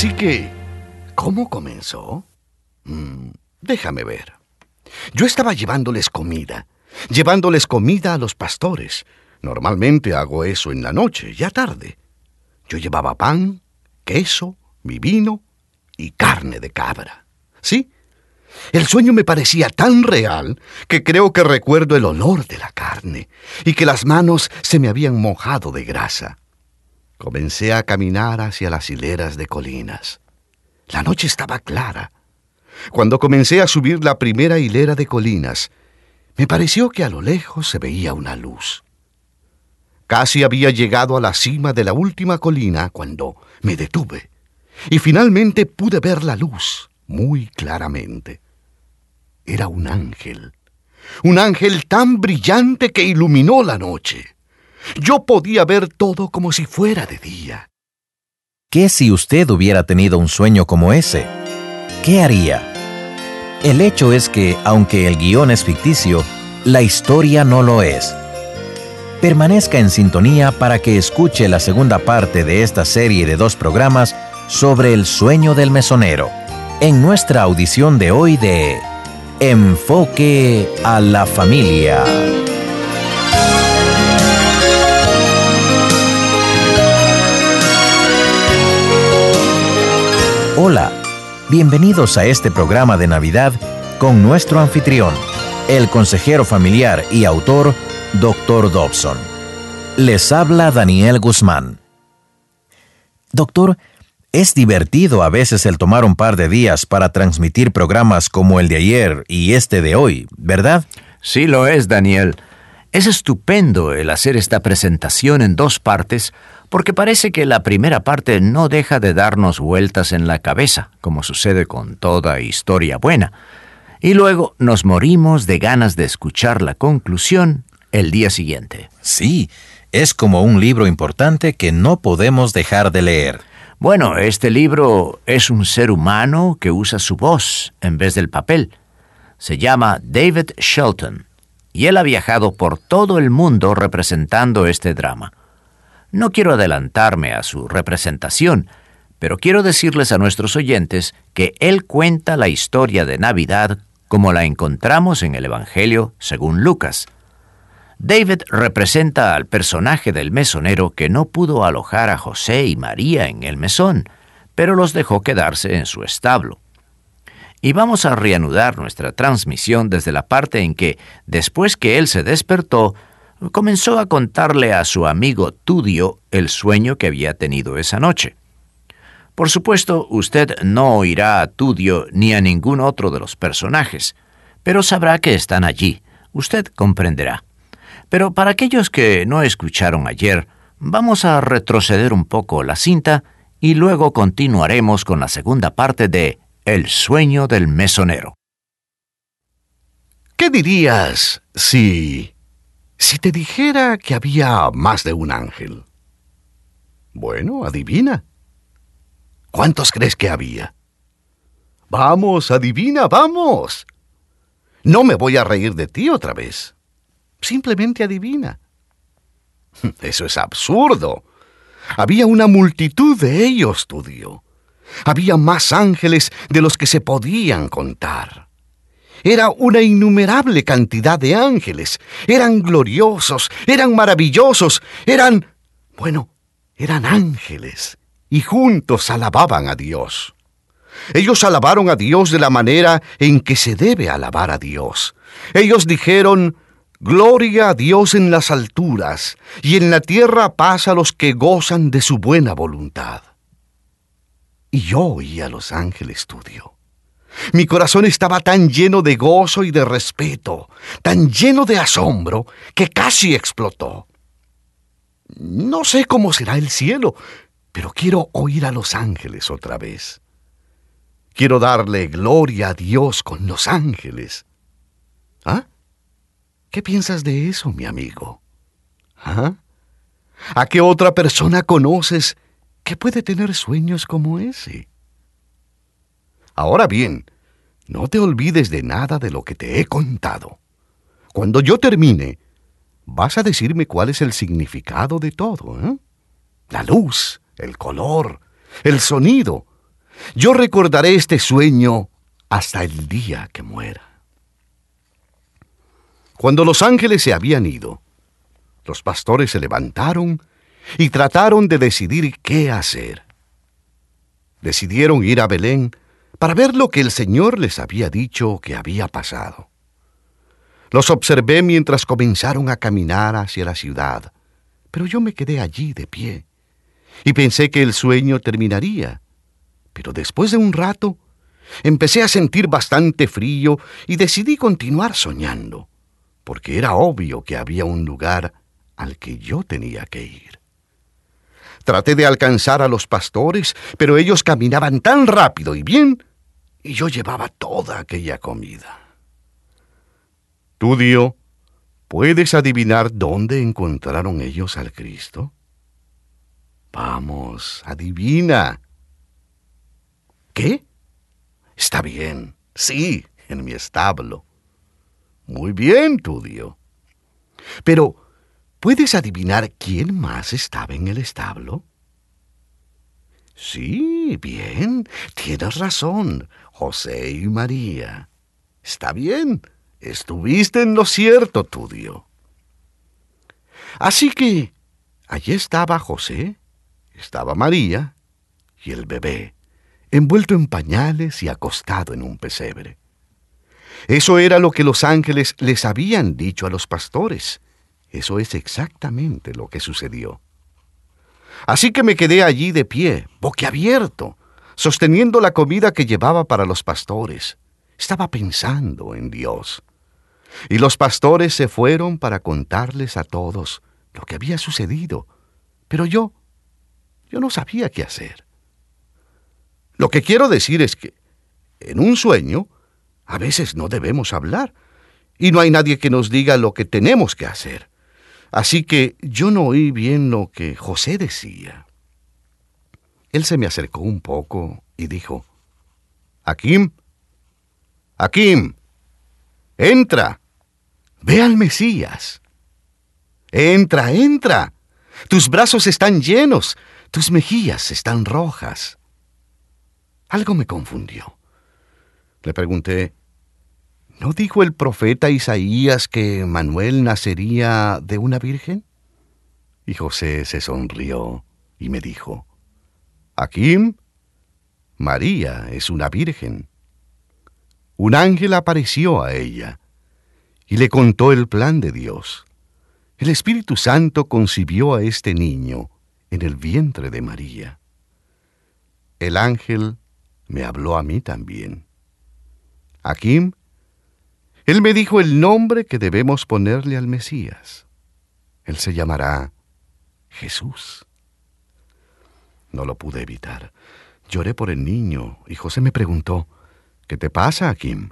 Así que, ¿cómo comenzó? Mm, déjame ver. Yo estaba llevándoles comida, llevándoles comida a los pastores. Normalmente hago eso en la noche, ya tarde. Yo llevaba pan, queso, mi vino y carne de cabra. ¿Sí? El sueño me parecía tan real que creo que recuerdo el olor de la carne y que las manos se me habían mojado de grasa. Comencé a caminar hacia las hileras de colinas. La noche estaba clara. Cuando comencé a subir la primera hilera de colinas, me pareció que a lo lejos se veía una luz. Casi había llegado a la cima de la última colina cuando me detuve y finalmente pude ver la luz muy claramente. Era un ángel, un ángel tan brillante que iluminó la noche. Yo podía ver todo como si fuera de día. ¿Qué si usted hubiera tenido un sueño como ese? ¿Qué haría? El hecho es que, aunque el guion es ficticio, la historia no lo es. Permanezca en sintonía para que escuche la segunda parte de esta serie de dos programas sobre el sueño del mesonero, en nuestra audición de hoy de Enfoque a la familia. Bienvenidos a este programa de Navidad con nuestro anfitrión, el consejero familiar y autor, Dr. Dobson. Les habla Daniel Guzmán. Doctor, es divertido a veces el tomar un par de días para transmitir programas como el de ayer y este de hoy, ¿verdad? Sí lo es, Daniel. Es estupendo el hacer esta presentación en dos partes porque parece que la primera parte no deja de darnos vueltas en la cabeza, como sucede con toda historia buena, y luego nos morimos de ganas de escuchar la conclusión el día siguiente. Sí, es como un libro importante que no podemos dejar de leer. Bueno, este libro es un ser humano que usa su voz en vez del papel. Se llama David Shelton y él ha viajado por todo el mundo representando este drama. No quiero adelantarme a su representación, pero quiero decirles a nuestros oyentes que Él cuenta la historia de Navidad como la encontramos en el Evangelio según Lucas. David representa al personaje del mesonero que no pudo alojar a José y María en el mesón, pero los dejó quedarse en su establo. Y vamos a reanudar nuestra transmisión desde la parte en que, después que él se despertó, comenzó a contarle a su amigo Tudio el sueño que había tenido esa noche. Por supuesto, usted no oirá a Tudio ni a ningún otro de los personajes, pero sabrá que están allí. Usted comprenderá. Pero para aquellos que no escucharon ayer, vamos a retroceder un poco la cinta y luego continuaremos con la segunda parte de El sueño del mesonero. ¿Qué dirías si si te dijera que había más de un ángel. Bueno, adivina. ¿Cuántos crees que había? Vamos, adivina, vamos. No me voy a reír de ti otra vez. Simplemente adivina. Eso es absurdo. Había una multitud de ellos, Tudio. Había más ángeles de los que se podían contar. Era una innumerable cantidad de ángeles. Eran gloriosos, eran maravillosos, eran... bueno, eran ángeles. Y juntos alababan a Dios. Ellos alabaron a Dios de la manera en que se debe alabar a Dios. Ellos dijeron, Gloria a Dios en las alturas, y en la tierra paz a los que gozan de su buena voluntad. Y yo oí a los ángeles tuyo mi corazón estaba tan lleno de gozo y de respeto, tan lleno de asombro, que casi explotó. No sé cómo será el cielo, pero quiero oír a los ángeles otra vez. Quiero darle gloria a Dios con los ángeles. ¿Ah? ¿Qué piensas de eso, mi amigo? ¿Ah? ¿A qué otra persona conoces que puede tener sueños como ese? Ahora bien, no te olvides de nada de lo que te he contado. Cuando yo termine, vas a decirme cuál es el significado de todo. ¿eh? La luz, el color, el sonido, Yo recordaré este sueño hasta el día que muera. Cuando los ángeles se habían ido, los pastores se levantaron y trataron de decidir qué hacer. Decidieron ir a Belén para ver lo que el Señor les había dicho que había pasado. Los observé mientras comenzaron a caminar hacia la ciudad, pero yo me quedé allí de pie y pensé que el sueño terminaría. Pero después de un rato, empecé a sentir bastante frío y decidí continuar soñando porque era obvio que había un lugar al que yo tenía que ir. Traté de alcanzar a los pastores, pero ellos caminaban tan rápido y bien, y yo llevaba toda aquella comida. ¿Tú, Dio, puedes adivinar dónde encontraron ellos al Cristo? Vamos, adivina. ¿Qué? Está bien, sí, en mi establo. Muy bien, Tudio. Pero, ¿puedes adivinar quién más estaba en el establo? Sí, bien, tienes razón, José y María. Está bien, estuviste en lo cierto, Tudio. Así que, allí estaba José, estaba María y el bebé, envuelto en pañales y acostado en un pesebre. Eso era lo que los ángeles les habían dicho a los pastores. Eso es exactamente lo que sucedió. Así que me quedé allí de pie, boquiabierto, sosteniendo la comida que llevaba para los pastores. Estaba pensando en Dios. Y los pastores se fueron para contarles a todos lo que había sucedido. Pero yo, yo no sabía qué hacer. Lo que quiero decir es que, en un sueño, a veces no debemos hablar y no hay nadie que nos diga lo que tenemos que hacer. Así que yo no oí bien lo que José decía. Él se me acercó un poco y dijo, Akim, Akim, entra, ve al Mesías. Entra, entra. Tus brazos están llenos, tus mejillas están rojas. Algo me confundió. Le pregunté, ¿No dijo el profeta Isaías que Manuel nacería de una virgen? Y José se sonrió y me dijo, Akim, María es una virgen. Un ángel apareció a ella y le contó el plan de Dios. El Espíritu Santo concibió a este niño en el vientre de María. El ángel me habló a mí también. Akim, él me dijo el nombre que debemos ponerle al Mesías. Él se llamará Jesús. No lo pude evitar. Lloré por el niño y José me preguntó, ¿qué te pasa, Akim?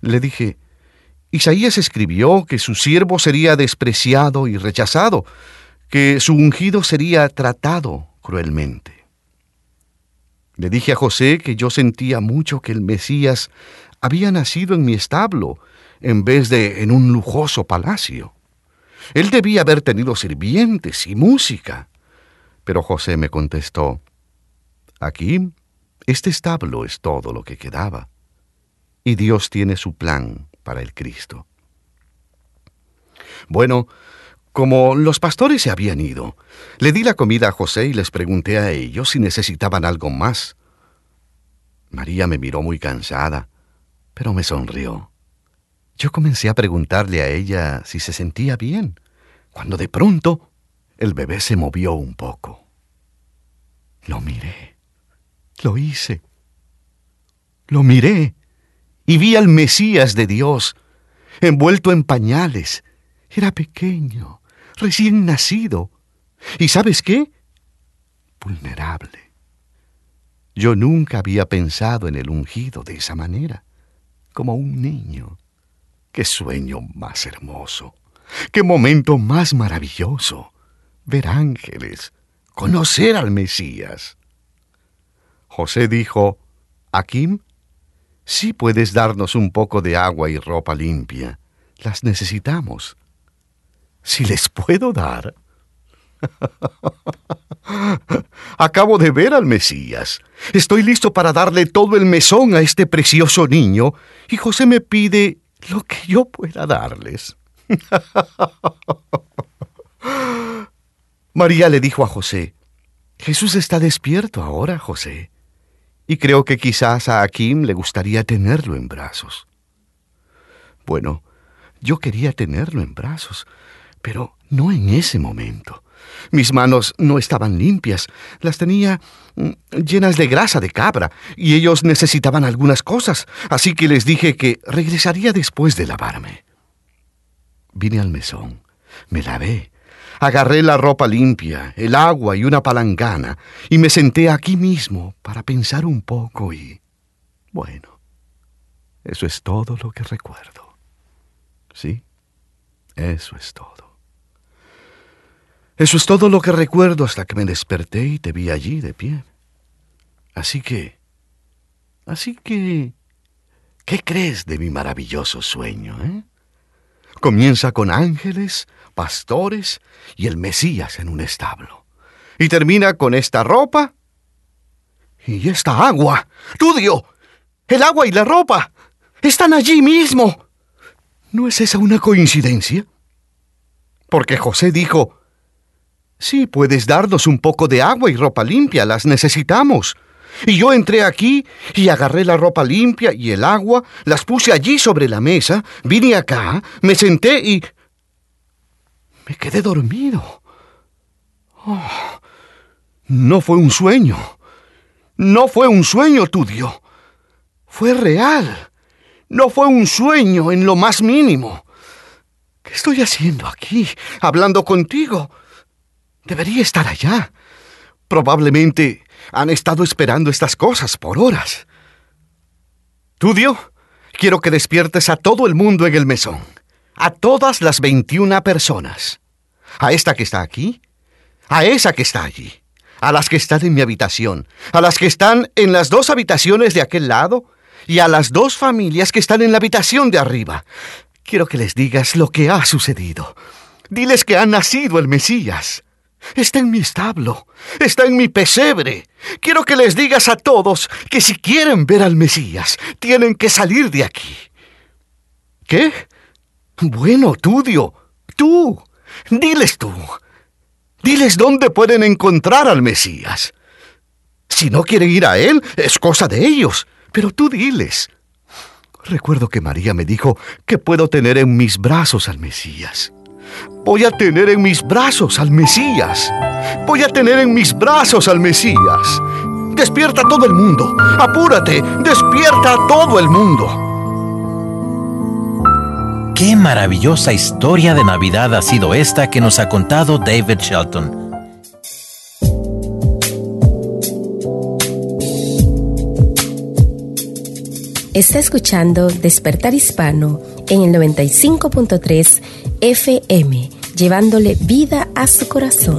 Le dije, Isaías escribió que su siervo sería despreciado y rechazado, que su ungido sería tratado cruelmente. Le dije a José que yo sentía mucho que el Mesías había nacido en mi establo en vez de en un lujoso palacio. Él debía haber tenido sirvientes y música. Pero José me contestó, aquí este establo es todo lo que quedaba, y Dios tiene su plan para el Cristo. Bueno, como los pastores se habían ido, le di la comida a José y les pregunté a ellos si necesitaban algo más. María me miró muy cansada pero me sonrió. Yo comencé a preguntarle a ella si se sentía bien, cuando de pronto el bebé se movió un poco. Lo miré, lo hice, lo miré y vi al Mesías de Dios, envuelto en pañales. Era pequeño, recién nacido. ¿Y sabes qué? Vulnerable. Yo nunca había pensado en el ungido de esa manera como un niño. Qué sueño más hermoso, qué momento más maravilloso. Ver ángeles, conocer al Mesías. José dijo, Akim, sí puedes darnos un poco de agua y ropa limpia. Las necesitamos. Si les puedo dar, Acabo de ver al Mesías. Estoy listo para darle todo el mesón a este precioso niño y José me pide lo que yo pueda darles. María le dijo a José, Jesús está despierto ahora, José, y creo que quizás a Akim le gustaría tenerlo en brazos. Bueno, yo quería tenerlo en brazos, pero no en ese momento. Mis manos no estaban limpias, las tenía mm, llenas de grasa de cabra, y ellos necesitaban algunas cosas, así que les dije que regresaría después de lavarme. Vine al mesón, me lavé, agarré la ropa limpia, el agua y una palangana, y me senté aquí mismo para pensar un poco y... Bueno, eso es todo lo que recuerdo. ¿Sí? Eso es todo. Eso es todo lo que recuerdo hasta que me desperté y te vi allí de pie. Así que... Así que... ¿Qué crees de mi maravilloso sueño, eh? Comienza con ángeles, pastores y el Mesías en un establo. Y termina con esta ropa y esta agua. Tudio, el agua y la ropa están allí mismo. ¿No es esa una coincidencia? Porque José dijo, Sí, puedes darnos un poco de agua y ropa limpia, las necesitamos. Y yo entré aquí y agarré la ropa limpia y el agua, las puse allí sobre la mesa, vine acá, me senté y... me quedé dormido. Oh, no fue un sueño. No fue un sueño, Tudio. Fue real. No fue un sueño en lo más mínimo. ¿Qué estoy haciendo aquí, hablando contigo? Debería estar allá. Probablemente han estado esperando estas cosas por horas. Tudio, quiero que despiertes a todo el mundo en el mesón. A todas las 21 personas. A esta que está aquí. A esa que está allí. A las que están en mi habitación. A las que están en las dos habitaciones de aquel lado. Y a las dos familias que están en la habitación de arriba. Quiero que les digas lo que ha sucedido. Diles que ha nacido el Mesías. Está en mi establo, está en mi pesebre. Quiero que les digas a todos que si quieren ver al Mesías, tienen que salir de aquí. ¿Qué? Bueno, Tudio, tú, diles tú. Diles dónde pueden encontrar al Mesías. Si no quieren ir a él, es cosa de ellos, pero tú diles. Recuerdo que María me dijo que puedo tener en mis brazos al Mesías. Voy a tener en mis brazos al Mesías. Voy a tener en mis brazos al Mesías. Despierta todo el mundo. Apúrate. Despierta a todo el mundo. Qué maravillosa historia de Navidad ha sido esta que nos ha contado David Shelton. Está escuchando Despertar Hispano en el 95.3 FM, llevándole vida a su corazón.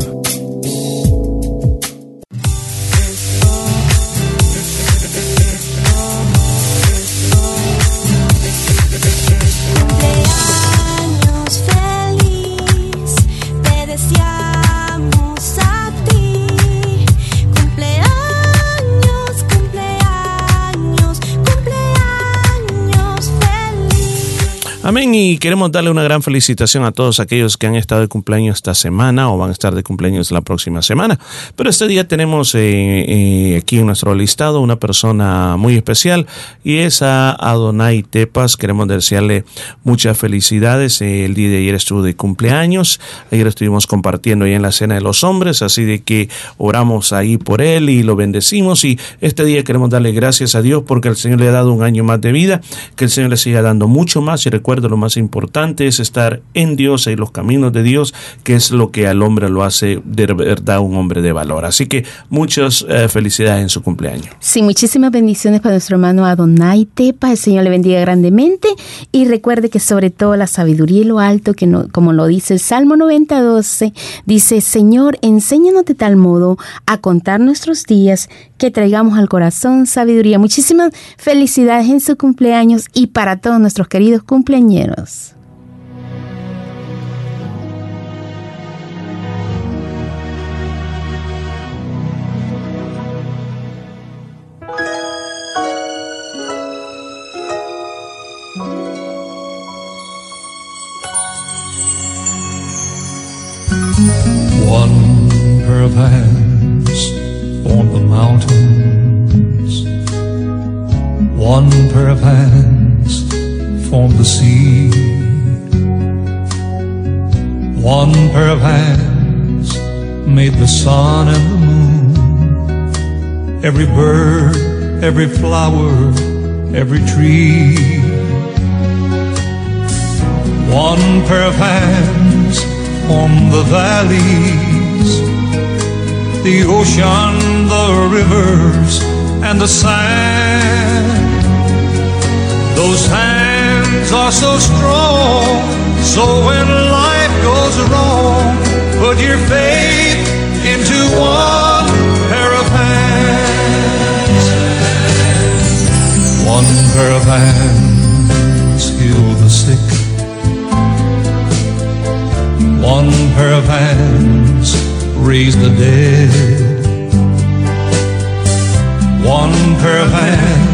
Amén y queremos darle una gran felicitación a todos aquellos que han estado de cumpleaños esta semana o van a estar de cumpleaños la próxima semana. Pero este día tenemos eh, eh, aquí en nuestro listado una persona muy especial y es a Adonai Tepas. Queremos desearle muchas felicidades. El día de ayer estuvo de cumpleaños. Ayer estuvimos compartiendo ahí en la cena de los hombres, así de que oramos ahí por él y lo bendecimos. Y este día queremos darle gracias a Dios porque el Señor le ha dado un año más de vida, que el Señor le siga dando mucho más y recuerda lo más importante es estar en Dios y los caminos de Dios, que es lo que al hombre lo hace de verdad un hombre de valor. Así que muchas eh, felicidades en su cumpleaños. Sí, muchísimas bendiciones para nuestro hermano Adonai Tepa. El Señor le bendiga grandemente y recuerde que sobre todo la sabiduría y lo alto, que no, como lo dice el Salmo 90, 12, dice, Señor, enséñanos de tal modo a contar nuestros días que traigamos al corazón sabiduría. Muchísimas felicidades en su cumpleaños y para todos nuestros queridos One pair of hands on the mountains, one pair of hands formed the sea. One pair of hands made the sun and the moon. Every bird, every flower, every tree. One pair of hands on the valleys, the ocean, the rivers, and the sand. Those hands are so strong, so when life goes wrong, put your faith into one pair of hands. One pair of hands heal the sick. One pair of hands raise the dead. One pair of hands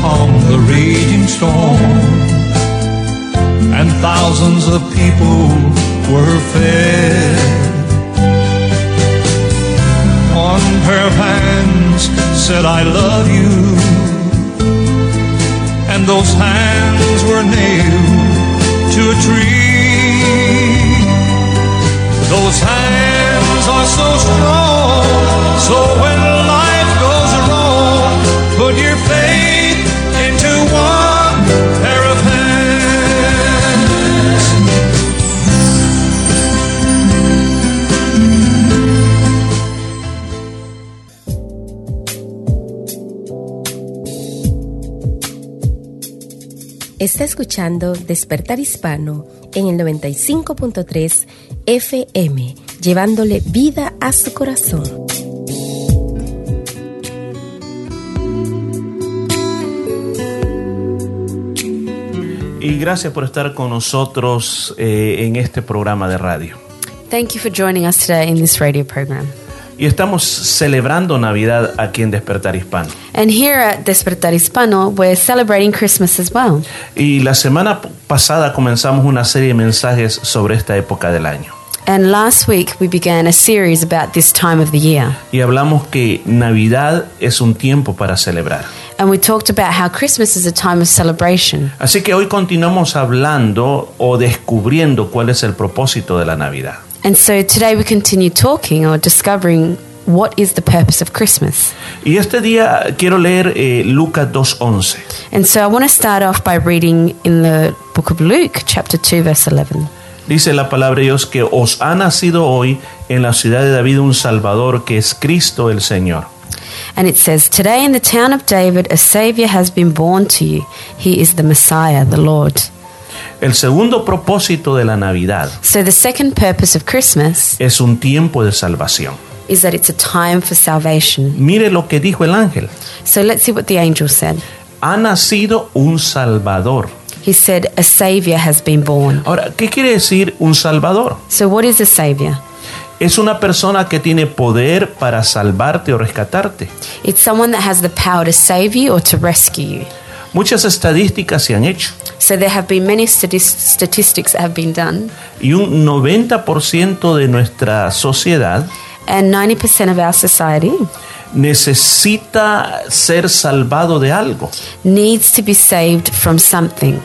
calm the raging storm. And thousands of people were fed. One pair of hands said, I love you. And those hands were nailed to a tree. Those hands are so strong. So when life goes wrong, put your faith Está escuchando Despertar Hispano en el 95.3 FM, llevándole vida a su corazón. Y gracias por estar con nosotros eh, en este programa de radio. Thank you for joining us today in this radio program. Y estamos celebrando Navidad aquí en Despertar Hispano. And here at Despertar Hispano, we're celebrating Christmas as well. Y la semana pasada comenzamos una serie de mensajes sobre esta época del año. And last week, we began a series about this time of the year. Y hablamos que Navidad es un tiempo para celebrar. And we talked about how Christmas is a time of celebration. Así que hoy continuamos hablando o descubriendo cuál es el propósito de la Navidad. And so today we continue talking or discovering what is the purpose of Christmas. Y este día quiero leer eh, Lucas 2.11. And so I want to start off by reading in the book of Luke, chapter 2, verse 11. Dice la palabra de Dios que os ha nacido hoy en la ciudad de David un Salvador que es Cristo el Señor. And it says, Today in the town of David, a Savior has been born to you. He is the Messiah, the Lord. El segundo propósito de la Navidad So the second purpose of Christmas es un tiempo de salvación. is that it's a time for salvation. Mire lo que dijo el ángel. So let's see what the angel said. Ha nacido un Salvador. He said, A Savior has been born. Ahora, ¿qué quiere decir un Salvador? So, what is a Savior? Es una persona que tiene poder para salvarte o rescatarte. It's someone that has the power to save you or to rescue you. Muchas estadísticas se han hecho So, there have been many statis- statistics that have been done, y un 90% de nuestra sociedad and 90% of our society necesita ser salvado de algo. needs to be saved from something.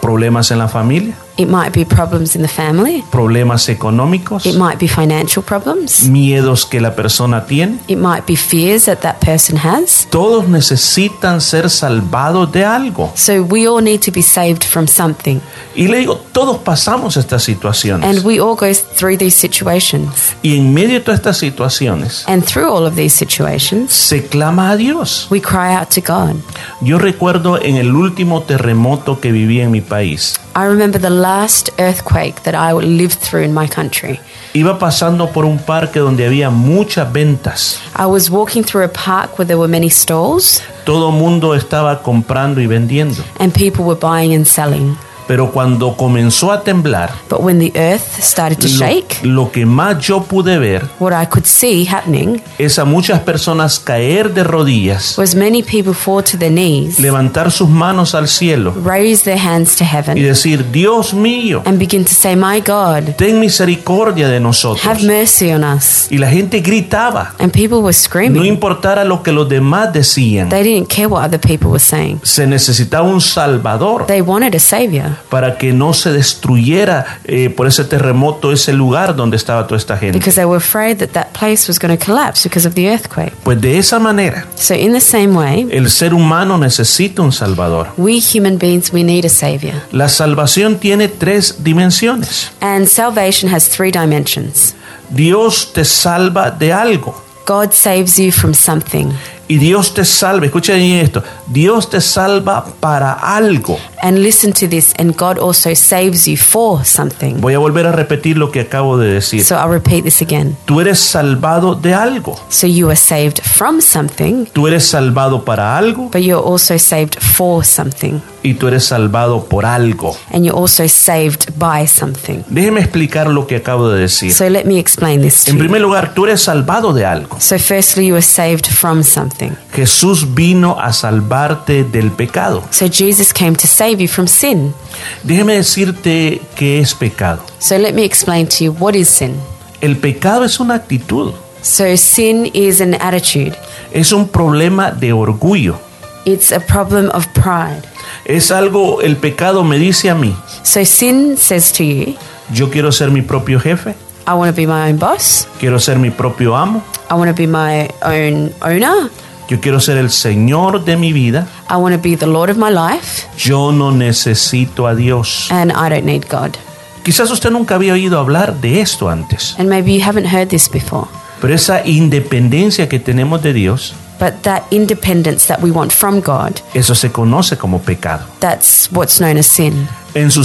Problemas en la familia, It might be problems in the family, problemas económicos, it might be financial problems, miedos que la persona tiene. it might be fears that that person has. Todos necesitan ser salvados de algo. So, we all need to be saved from something. Y le digo, todos pasamos estas situaciones. And we all go through these situations. Y en medio de todas estas situaciones, And through all of these situations, se clama a Dios. we cry out to God. Yo recuerdo en el último terremoto que viví en mi país. I remember the last earthquake that I lived through in my country. Iba pasando por un parque donde había muchas ventas. I was walking through a park where there were many stalls Todo mundo estaba comprando y vendiendo. and people were buying and selling. Pero cuando comenzó a temblar, But when the earth started to shake, lo, lo que más yo pude ver what I could see happening es a muchas personas caer de rodillas, was many people fall to their knees, levantar sus manos al cielo raise their hands to y heaven, decir, Dios mío, and begin to say, My God, ten misericordia de nosotros. have mercy on us. Y la gente gritaba, And people were no screaming. importara lo que los demás decían. They didn't care what other people were saying. Se necesitaba un salvador They wanted a savior para que no se destruyera eh, por ese terremoto ese lugar donde estaba toda esta gente. because they were afraid that that place was going to collapse because of the earthquake. Pues de esa manera, So, in the same way, el ser humano necesita un salvador. we human beings, we need a savior. La salvación tiene tres dimensiones. And salvation has three dimensions. Dios te salva de algo. God saves you from something. Y Dios te salva, escuchen esto, Dios te salva para algo. And listen to this, and God also saves you for something. Voy a volver a repetir lo que acabo de decir. So I'll repeat this again. Tú eres salvado de algo. So you are saved from something, Tú eres salvado para algo but you're also saved for something. y tú eres salvado por algo. And you're also saved by something. Déjeme explicar lo que acabo de decir. So let me explain this to En you. primer lugar, tú eres salvado de algo. So, firstly, you are saved from something. Jesús vino a salvarte del pecado. So, Jesus came to save you from sin. Déjeme decirte qué es pecado. So, let me explain to you what is sin. El pecado es una actitud, So, sin is an attitude, es un problema de orgullo. it's a problem of pride. Es algo, el pecado me dice a mí, So, sin says to you, yo quiero ser mi propio jefe, I want to be my own boss, quiero ser mi propio amo, I want to be my own owner, yo quiero ser el Señor de mi vida, I want to be the Lord of my life, yo no necesito a Dios. and I don't need God. Quizás usted nunca había oído hablar de esto antes, And maybe you haven't heard this before, pero esa independencia que tenemos de Dios, but that independence that we want from God, eso se conoce como pecado. that's what's known as sin. En su,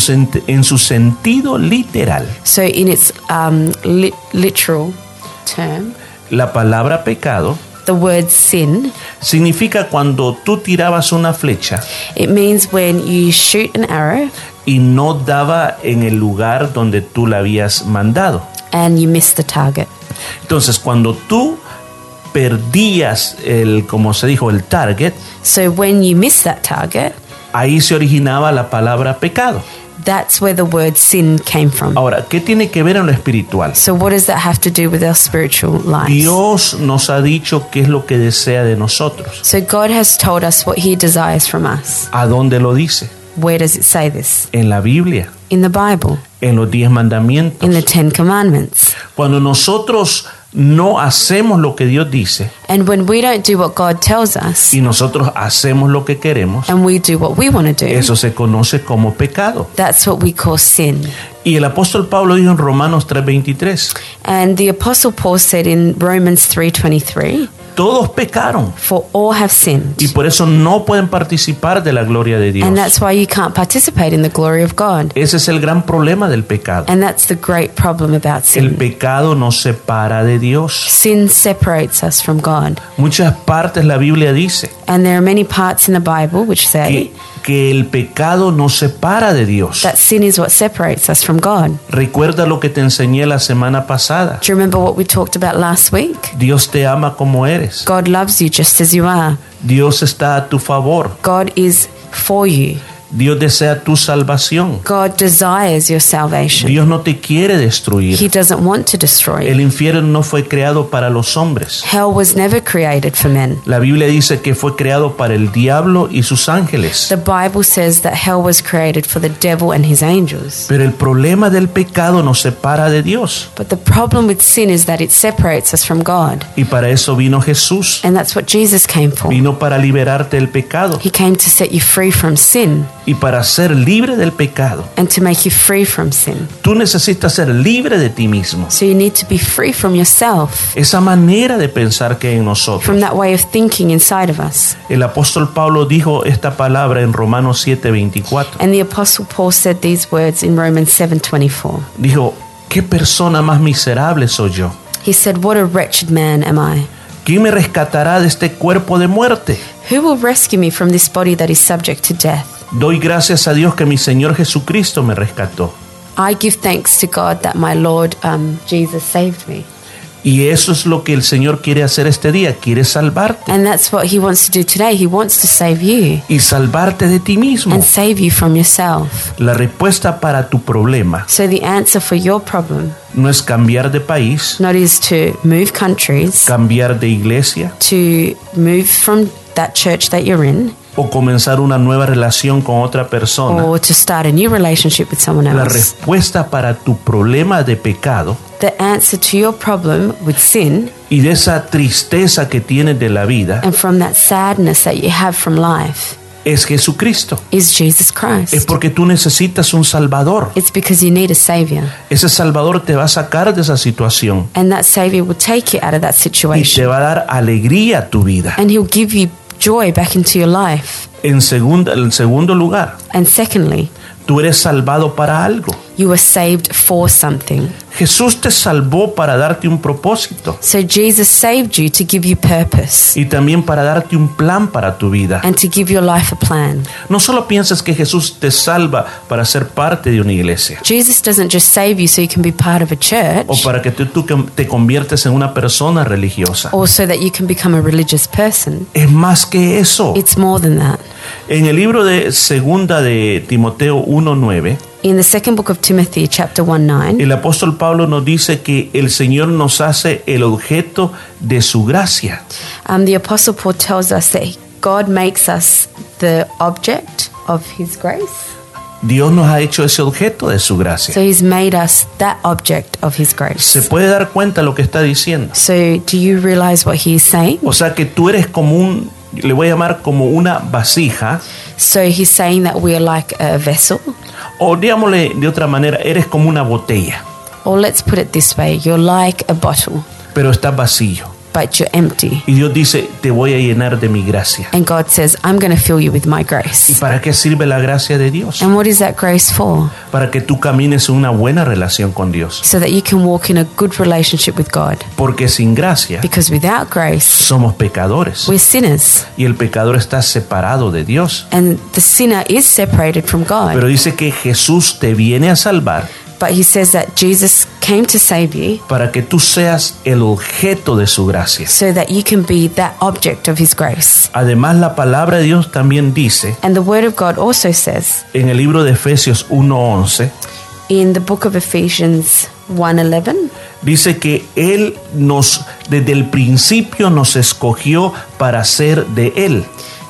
en su sentido literal, So, in its um, li- literal term, la palabra pecado the word sin, significa cuando tú tirabas una flecha it means when you shoot an arrow y no daba en el lugar donde tú la habías mandado. and you miss the target. Entonces, cuando tú perdías el, como se dijo, el target, So, when you miss that target, ahí se originaba la palabra pecado. That's where the word sin came from. Ahora, ¿qué tiene que ver en lo espiritual? So, what does that have to do with our spiritual lives? Dios nos ha dicho qué es lo que desea de nosotros. So, God has told us what He desires from us. ¿A dónde lo dice? Where does it say this? En la Biblia, In the Bible, en los diez mandamientos. in the Ten Commandments. Cuando nosotros no hacemos lo que Dios dice And when we don't do what God tells us y nosotros hacemos lo que queremos, and we do what we want to do, eso se conoce como pecado. that's what we call sin. Y el apóstol Pablo dijo en Romanos 3:23, And the Apostle Paul said in Romans 3:23, todos pecaron For all have sinned. y por eso no pueden participar de la gloria de Dios. And that's why you can't participate in the glory of God. Ese es el gran problema del pecado. And that's the great problem about El sin. pecado nos separa de Dios. Sin separates us from God. Muchas partes la Biblia dice And there are many parts in the Bible which say que, el pecado nos separa de Dios. that sin is what separates us from God. Recuerda lo que te enseñé la semana pasada. Do you remember what we talked about last week? Dios te ama como eres. God loves you just as you are. Dios está a tu favor. God is for you. Dios desea tu salvación. God desires your salvation. Dios no te quiere He destruir. doesn't want to destroy El infierno no fue creado para los hombres. Hell was never created for men. La Biblia dice que fue creado para el diablo y sus ángeles. The Bible says that hell was created for the devil and his angels. Pero el problema del pecado nos separa de Dios. But the problem with sin is that it separates us from God. Y para eso vino Jesús. And that's what Jesus came for. Vino para liberarte del pecado He came to set you free from sin y para ser libre del pecado. and to make you free from sin. Tú necesitas ser libre de ti mismo. So you need to be free from yourself, Esa manera de pensar que hay en nosotros. from that way of thinking inside of us. El apóstol Pablo dijo esta palabra en Romanos 7:24. And the apostle Paul said these words in Romans 7:24. Dijo, ¿qué persona más miserable soy yo? He said, "What a wretched man am I? ¿Quién me rescatará de este cuerpo de muerte? Who will rescue me from this body that is subject to death?" Doy gracias a Dios que mi Señor Jesucristo me rescató. I give thanks to God that my Lord um, Jesus saved me. Y eso es lo que el Señor quiere hacer este día, quiere salvarte And that's what He wants to do today. He wants to save you y salvarte de ti mismo. and save you from yourself. La respuesta para tu problema So the answer for your problem no es cambiar de país, not is to move countries, cambiar de iglesia to move from that church that you're in, o comenzar una nueva relación con otra persona. or to start a new relationship with someone La else. respuesta para tu problema de pecado The answer to your problem with sin y de esa tristeza que tienes de la vida and from that sadness that you have from life es Jesucristo. is Jesus Es Christ. porque tú necesitas un Salvador. It's because you need a Savior. Ese Salvador te va a sacar de esa situación And that Savior will take you out of that y situation. te va a dar alegría a tu vida. And He'll give you joy back into your life. En, segunda, en segundo lugar, And secondly, tú eres salvado para algo. You were saved for something. Jesús te salvó para darte un propósito So Jesus saved you to give you purpose y también para darte un plan para tu vida. and to give your life a plan. No solo pienses que Jesús te salva para ser parte de una iglesia Jesus doesn't just save you so you can be part of a church o para que tú, tú te conviertes en una persona religiosa. or so that you can become a religious person. Es más que eso. It's more than that. En el libro de Segunda de Timoteo 1:9, In the second book of Timothy, chapter 1 9, el apóstol Pablo nos dice que el Señor nos hace el objeto de su gracia. um, the Apostle Paul tells us that God makes us the object of His grace. Dios nos ha hecho ese objeto de su gracia. So He's made us that object of His Se grace. puede dar cuenta lo que está diciendo. So, do you realize what He is saying? O sea que tú eres como un, le voy a llamar como una vasija, So, He's saying that we are like a vessel, o digámosle de otra manera, eres como una botella, or let's put it this way you're like a bottle, pero estás vacío. But you're empty. Y Dios dice, te voy a llenar de mi gracia. And God says, I'm going to fill you with my ¿Y grace. para qué sirve la gracia de Dios? And what is that grace for? Para que tú camines en una buena relación con Dios. So that you can walk in a good relationship with God. Porque sin gracia Because without grace, somos pecadores. we're sinners. Y el pecador está separado de Dios. And the sinner is separated from God. Pero dice que Jesús te viene a salvar But he says that Jesus came to save you para que tú seas el objeto de su gracia. so that you can be that object of his grace. Además, la palabra de Dios también dice And the word of God also says en el libro de Efesios 1:11, in the book of Ephesians 1:11 dice que Él nos, desde el principio nos escogió para ser de Él.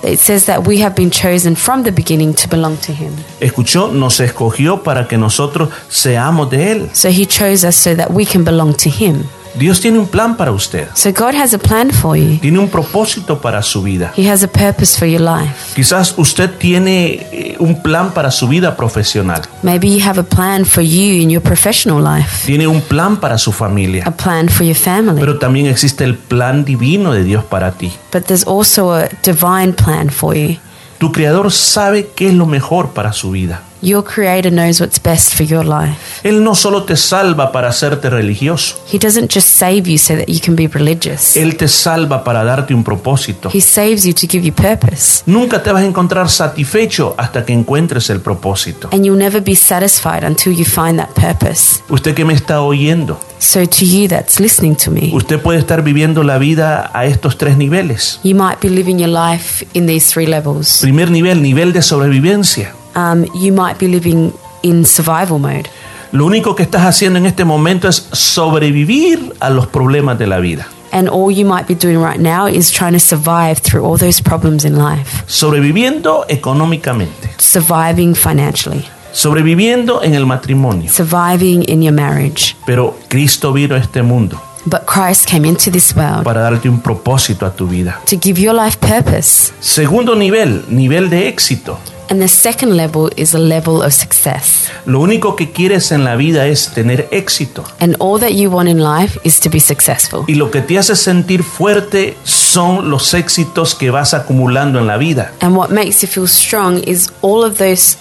It says that we have been chosen from the beginning to belong to him. Escuchó, nos escogió para que nosotros seamos de Él. So he chose us so that we can belong to him. Dios tiene un plan para usted. So God has a plan for you. Tiene un propósito para su vida. He has a purpose for your life. Quizás usted tiene eh, un plan para su vida profesional. Maybe you have a plan for you in your professional life, Tiene un plan para su familia. a plan for your family. Pero también existe el plan divino de Dios para ti. But there's also a divine plan for you. Tu creador sabe qué es lo mejor para su vida. Your creator knows what's best for your life. Él no solo te salva para hacerte religioso. He doesn't just save you so that you can be religious. Él te salva para darte un propósito. He saves you to give you purpose. Nunca te vas a encontrar satisfecho hasta que encuentres el propósito. And you'll never be satisfied until you find that purpose. Usted que me está oyendo, So to you that's listening to me, usted puede estar viviendo la vida a estos tres niveles. you might be living your life in these three levels. Primer nivel, nivel de sobrevivencia. Um, you might be living in survival mode. Lo único que estás haciendo en este momento es sobrevivir a los problemas de la vida. And all you might be doing right now is trying to survive through all those problems in life. Sobreviviendo económicamente. Surviving financially, Sobreviviendo en el matrimonio. surviving in your marriage. Pero Cristo vino a este mundo But Christ came into this world para darte un propósito a tu vida. to give your life purpose. Segundo nivel, nivel de éxito. And the second level is a level of success. Lo único que quieres en la vida es tener éxito. And all that you want in life is to be successful. Y lo que te hace sentir fuerte son los éxitos que vas acumulando en la vida. And what makes you feel strong is all of those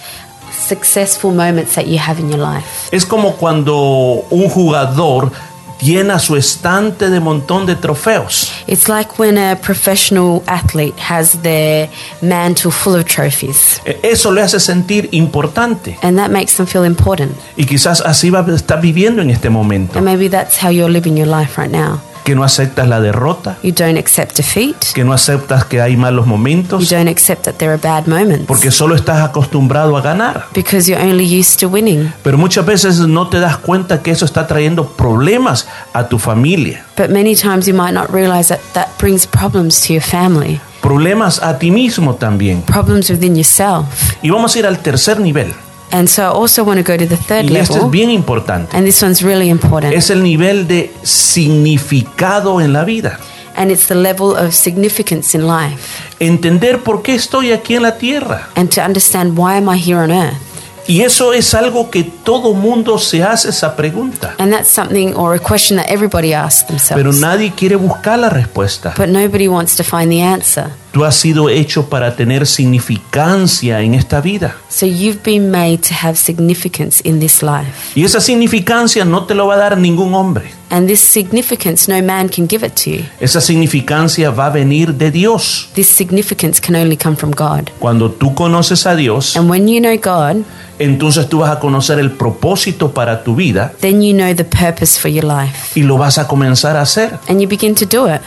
successful moments that you have in your life. Es como cuando un jugador llena su estante de montón de trofeos. It's like when a professional athlete has their mantle full of trophies. E- Eso le hace sentir importante. And that makes them feel important. Y quizás así va a estar viviendo en este momento. And maybe that's how you're living your life right now. Que no aceptas la derrota, You don't accept defeat. que no aceptas que hay malos You momentos, don't accept that there are bad moments. porque solo estás acostumbrado a ganar. Because you're only used to winning. Pero muchas veces no te das cuenta que eso está trayendo problemas a tu familia, But many times you might not realize that that brings problems to your family, problemas a ti mismo también. problems within yourself. Y vamos a ir al tercer nivel. And so I also want to go to the third Y este es level. bien importante. And this one's really important. Es el nivel de significado en la vida. And it's the level of significance in life. Entender por qué estoy aquí en la tierra. And to understand why am I here on earth? Y eso es algo que todo mundo se hace esa pregunta. And that's something or a question that everybody asks themselves. Pero nadie quiere buscar la respuesta. But nobody wants to find the answer. Tú has sido hecho para tener significancia en esta vida. So you've been made to have significance in this life. Y esa significancia no te lo va a dar ningún hombre. And this significance, no man can give it to you. Esa significancia va a venir de Dios. This significance can only come from God. Cuando tú conoces a Dios, And when you know God, entonces tú vas a conocer el propósito para tu vida then you know the purpose for your life. y lo vas a comenzar a hacer. And you begin to do it.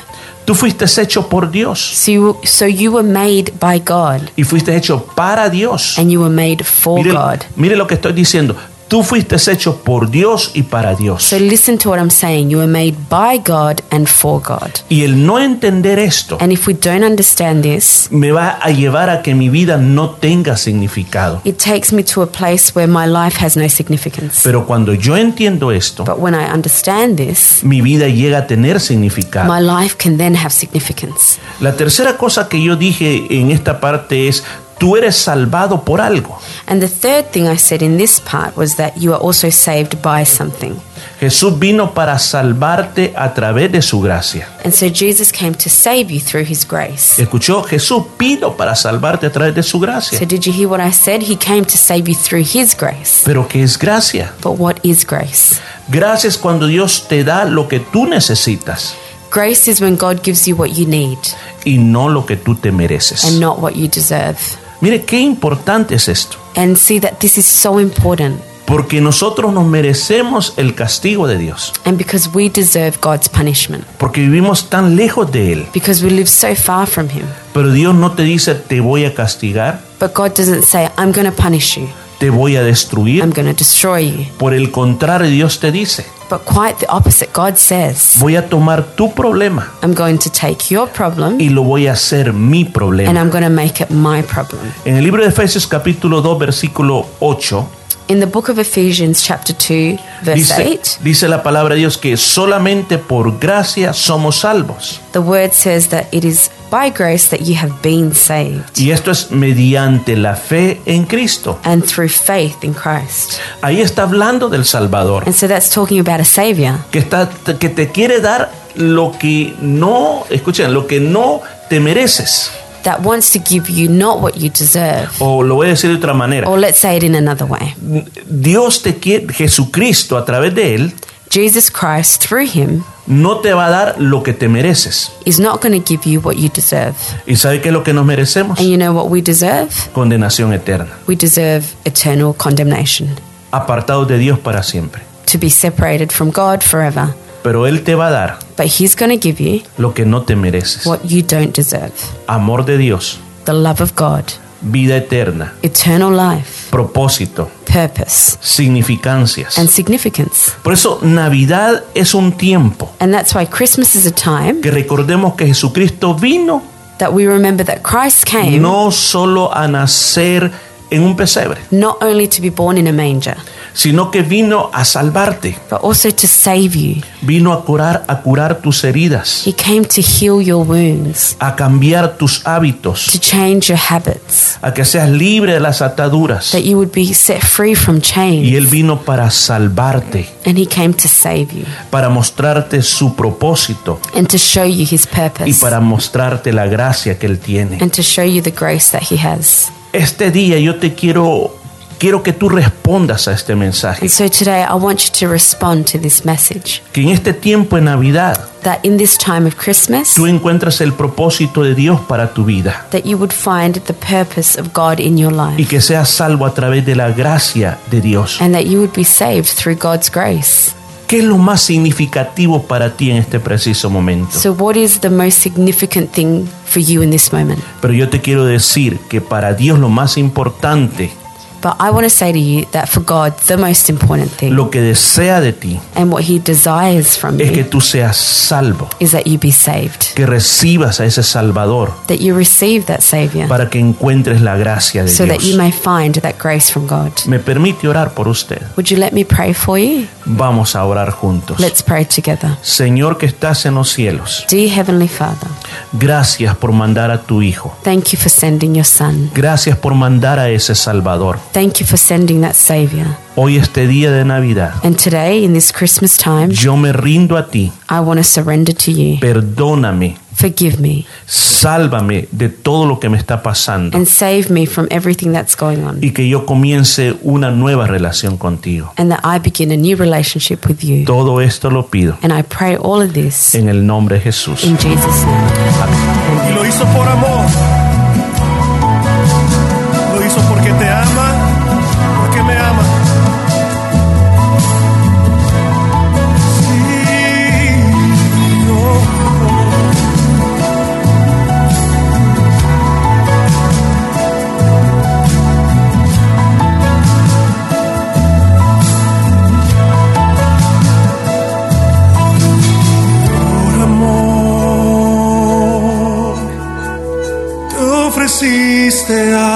Tú fuiste hecho por Dios So you, so you were made by God. y fuiste hecho para Dios. And you were made for Mire, God. mire lo que estoy diciendo. Tú fuiste hecho por Dios y para Dios. So listen to what I'm saying. You were made by God and for God. Y el no entender esto And if we don't understand this, me va a llevar a que mi vida no tenga significado. it takes me to a place where my life has no significance. Pero cuando yo entiendo esto, But when I understand this, mi vida llega a tener significado. my life can then have significance. La tercera cosa que yo dije en esta parte es, tú eres salvado por algo. And the third thing I said in this part was that you are also saved by something. Jesús vino para salvarte a través de su gracia. And so Jesus came to save you through his grace. ¿Escuchó? Jesús vino para salvarte a través de su gracia. So did you hear what I said? He came to save you through his grace. Pero ¿qué es gracia? But what is grace? Gracia es cuando Dios te da lo que tú necesitas Grace is when God gives you what you need y no lo que tú te mereces. and not what you deserve. Mire qué importante es esto. And see that this is so important. Porque nosotros nos merecemos el castigo de Dios. And because we deserve God's punishment. Porque vivimos tan lejos de Él. Because we live so far from Him. Pero Dios no te dice te voy a castigar, But God doesn't say, I'm going to punish you. Te voy a destruir. I'm going to destroy you. Por el contrario, Dios te dice, But quite the opposite. God says, voy a tomar tu problema I'm going to take your problem y lo voy a hacer mi and problema. I'm going to make it my problem. En el libro de Efesios capítulo 2 versículo 8 In the book of Ephesians, chapter 2, verse dice, 8, dice la palabra de Dios que solamente por gracia somos salvos. the word says that it is by grace that you have been saved Y esto es mediante la fe en Cristo. and through faith in Christ. Ahí está hablando del Salvador, And so that's talking about a Savior que, está, que te quiere dar lo que no, escuchen, lo que no te mereces. That wants to give you not what you deserve. O lo voy a decir de otra manera. Or let's say it in another way Dios te quiere, Jesucristo a través de Él, Jesus Christ, through Him, no te va a dar lo que te mereces. is not going to give you what you deserve. ¿Y sabe qué es lo que nos merecemos? And you know what we deserve? Condenación eterna. We deserve eternal condemnation, Apartados de Dios para siempre. to be separated from God forever. Pero Él te va a dar But He's to give you lo que no te mereces. what you don't deserve Amor de Dios, the love of God, vida eterna, eternal life, propósito, purpose, significancias. and significance. Por eso Navidad es un tiempo And that's why Christmas is a time que recordemos que Jesucristo vino that we remember that Christ came no solo a nacer en un pesebre, not only to be born in a manger, sino que vino a salvarte, but also to save you. vino a curar, a curar tus heridas, He came to heal your wounds, a cambiar tus to hábitos, change your habits, a que seas libre de las ataduras. that you would be set free from chains. Y Él vino para salvarte, And He came to save you para mostrarte su propósito and to show you His y purpose para mostrarte la gracia que Él tiene. and to show you the grace that He has. Este día yo te quiero quiero que tú respondas a este mensaje. And so today I want you to respond to this message Que en este tiempo de Navidad that in this time of Christmas tú encuentres el propósito de Dios para tu vida that you would find the purpose of God in your life y que seas salvo a través de la gracia de Dios. and that you would be saved through God's grace. ¿Qué es lo más significativo para ti en este preciso momento? So what is the most significant thing for you in this moment? Pero yo te quiero decir que para Dios lo más importante, But I want to say to you that for God the most important thing lo que desea de ti, and what he desires from es que you tú seas salvo, is that you be saved. que recibas a ese Salvador That you receive that savior para que encuentres la gracia de so that you Dios. may find that grace from God. ¿Me permite orar por usted? Would you let me pray for you? Vamos a orar juntos. Let's pray together. Señor que estás en los cielos, Dear Heavenly Father, gracias por mandar a tu Hijo. thank you for sending your Son. Gracias por mandar a ese Salvador. Thank you for sending that Savior. Hoy este día de Navidad, And today, in this Christmas time, yo me rindo a ti. I want to surrender to you. Perdóname, Forgive me sálvame de todo lo que me está pasando and save me from everything that's going on. y que yo comience una nueva relación contigo. And that I begin a new relationship with you. Todo esto lo pido And I pray all of this en el nombre de Jesús. in Jesus' name. Y lo hizo por amor. Ofreciste a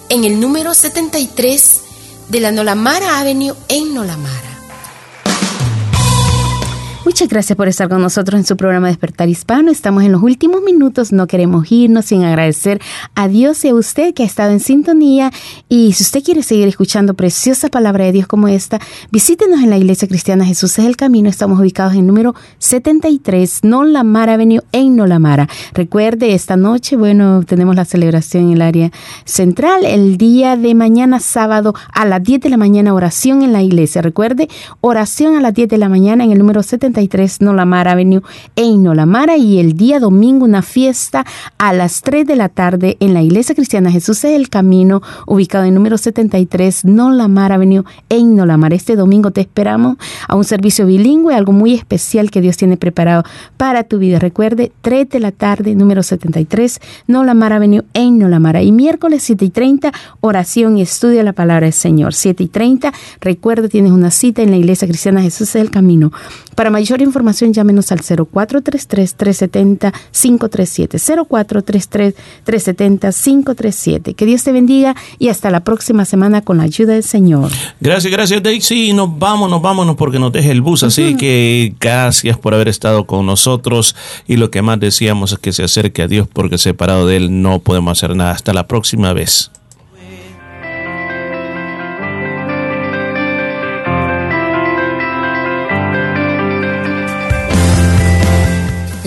en el número 73 de la Nolamara Avenue en Nolamara. Muchas gracias por estar con nosotros en su programa Despertar Hispano. Estamos en los últimos minutos, no queremos irnos sin agradecer a Dios y a usted que ha estado en sintonía. Y si usted quiere seguir escuchando preciosa palabra de Dios como esta, visítenos en la Iglesia Cristiana Jesús es el Camino. Estamos ubicados en número 73, Nolamara Avenue, en Nolamara. Recuerde, esta noche, bueno, tenemos la celebración en el área central. El día de mañana, sábado, a las 10 de la mañana, oración en la iglesia. Recuerde, oración a las 10 de la mañana en el número 73 Nolamara Avenue en Nolamara y el día domingo una fiesta a las 3 de la tarde en la Iglesia Cristiana Jesús es el Camino, ubicado en número 73 Nolamara Avenue en Nolamara. Este domingo te esperamos a un servicio bilingüe, algo muy especial que Dios tiene preparado para tu vida. Recuerde, 3 de la tarde, número 73 Nolamara Avenue en Nolamara. Y miércoles 7 y 30, oración y estudio de la palabra del Señor. 7 y 30, recuerda, tienes una cita en la Iglesia Cristiana Jesús es el Camino. Para mayor información, llámenos al 0433-370-537. 0433-370-537. Que Dios te bendiga y hasta la próxima semana con la ayuda del Señor. Gracias, gracias Daisy. Nos vamos, nos vámonos porque nos deje el bus. Así que gracias por haber estado con nosotros. Y lo que más decíamos es que se acerque a Dios porque separado de Él no podemos hacer nada. Hasta la próxima vez.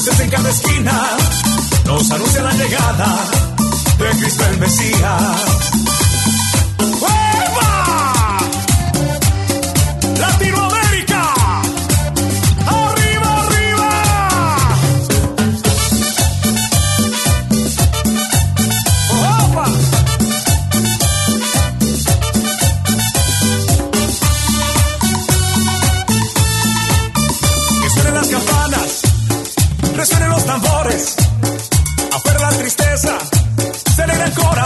Luces en cada esquina nos anuncia la llegada de Cristo el Mesías.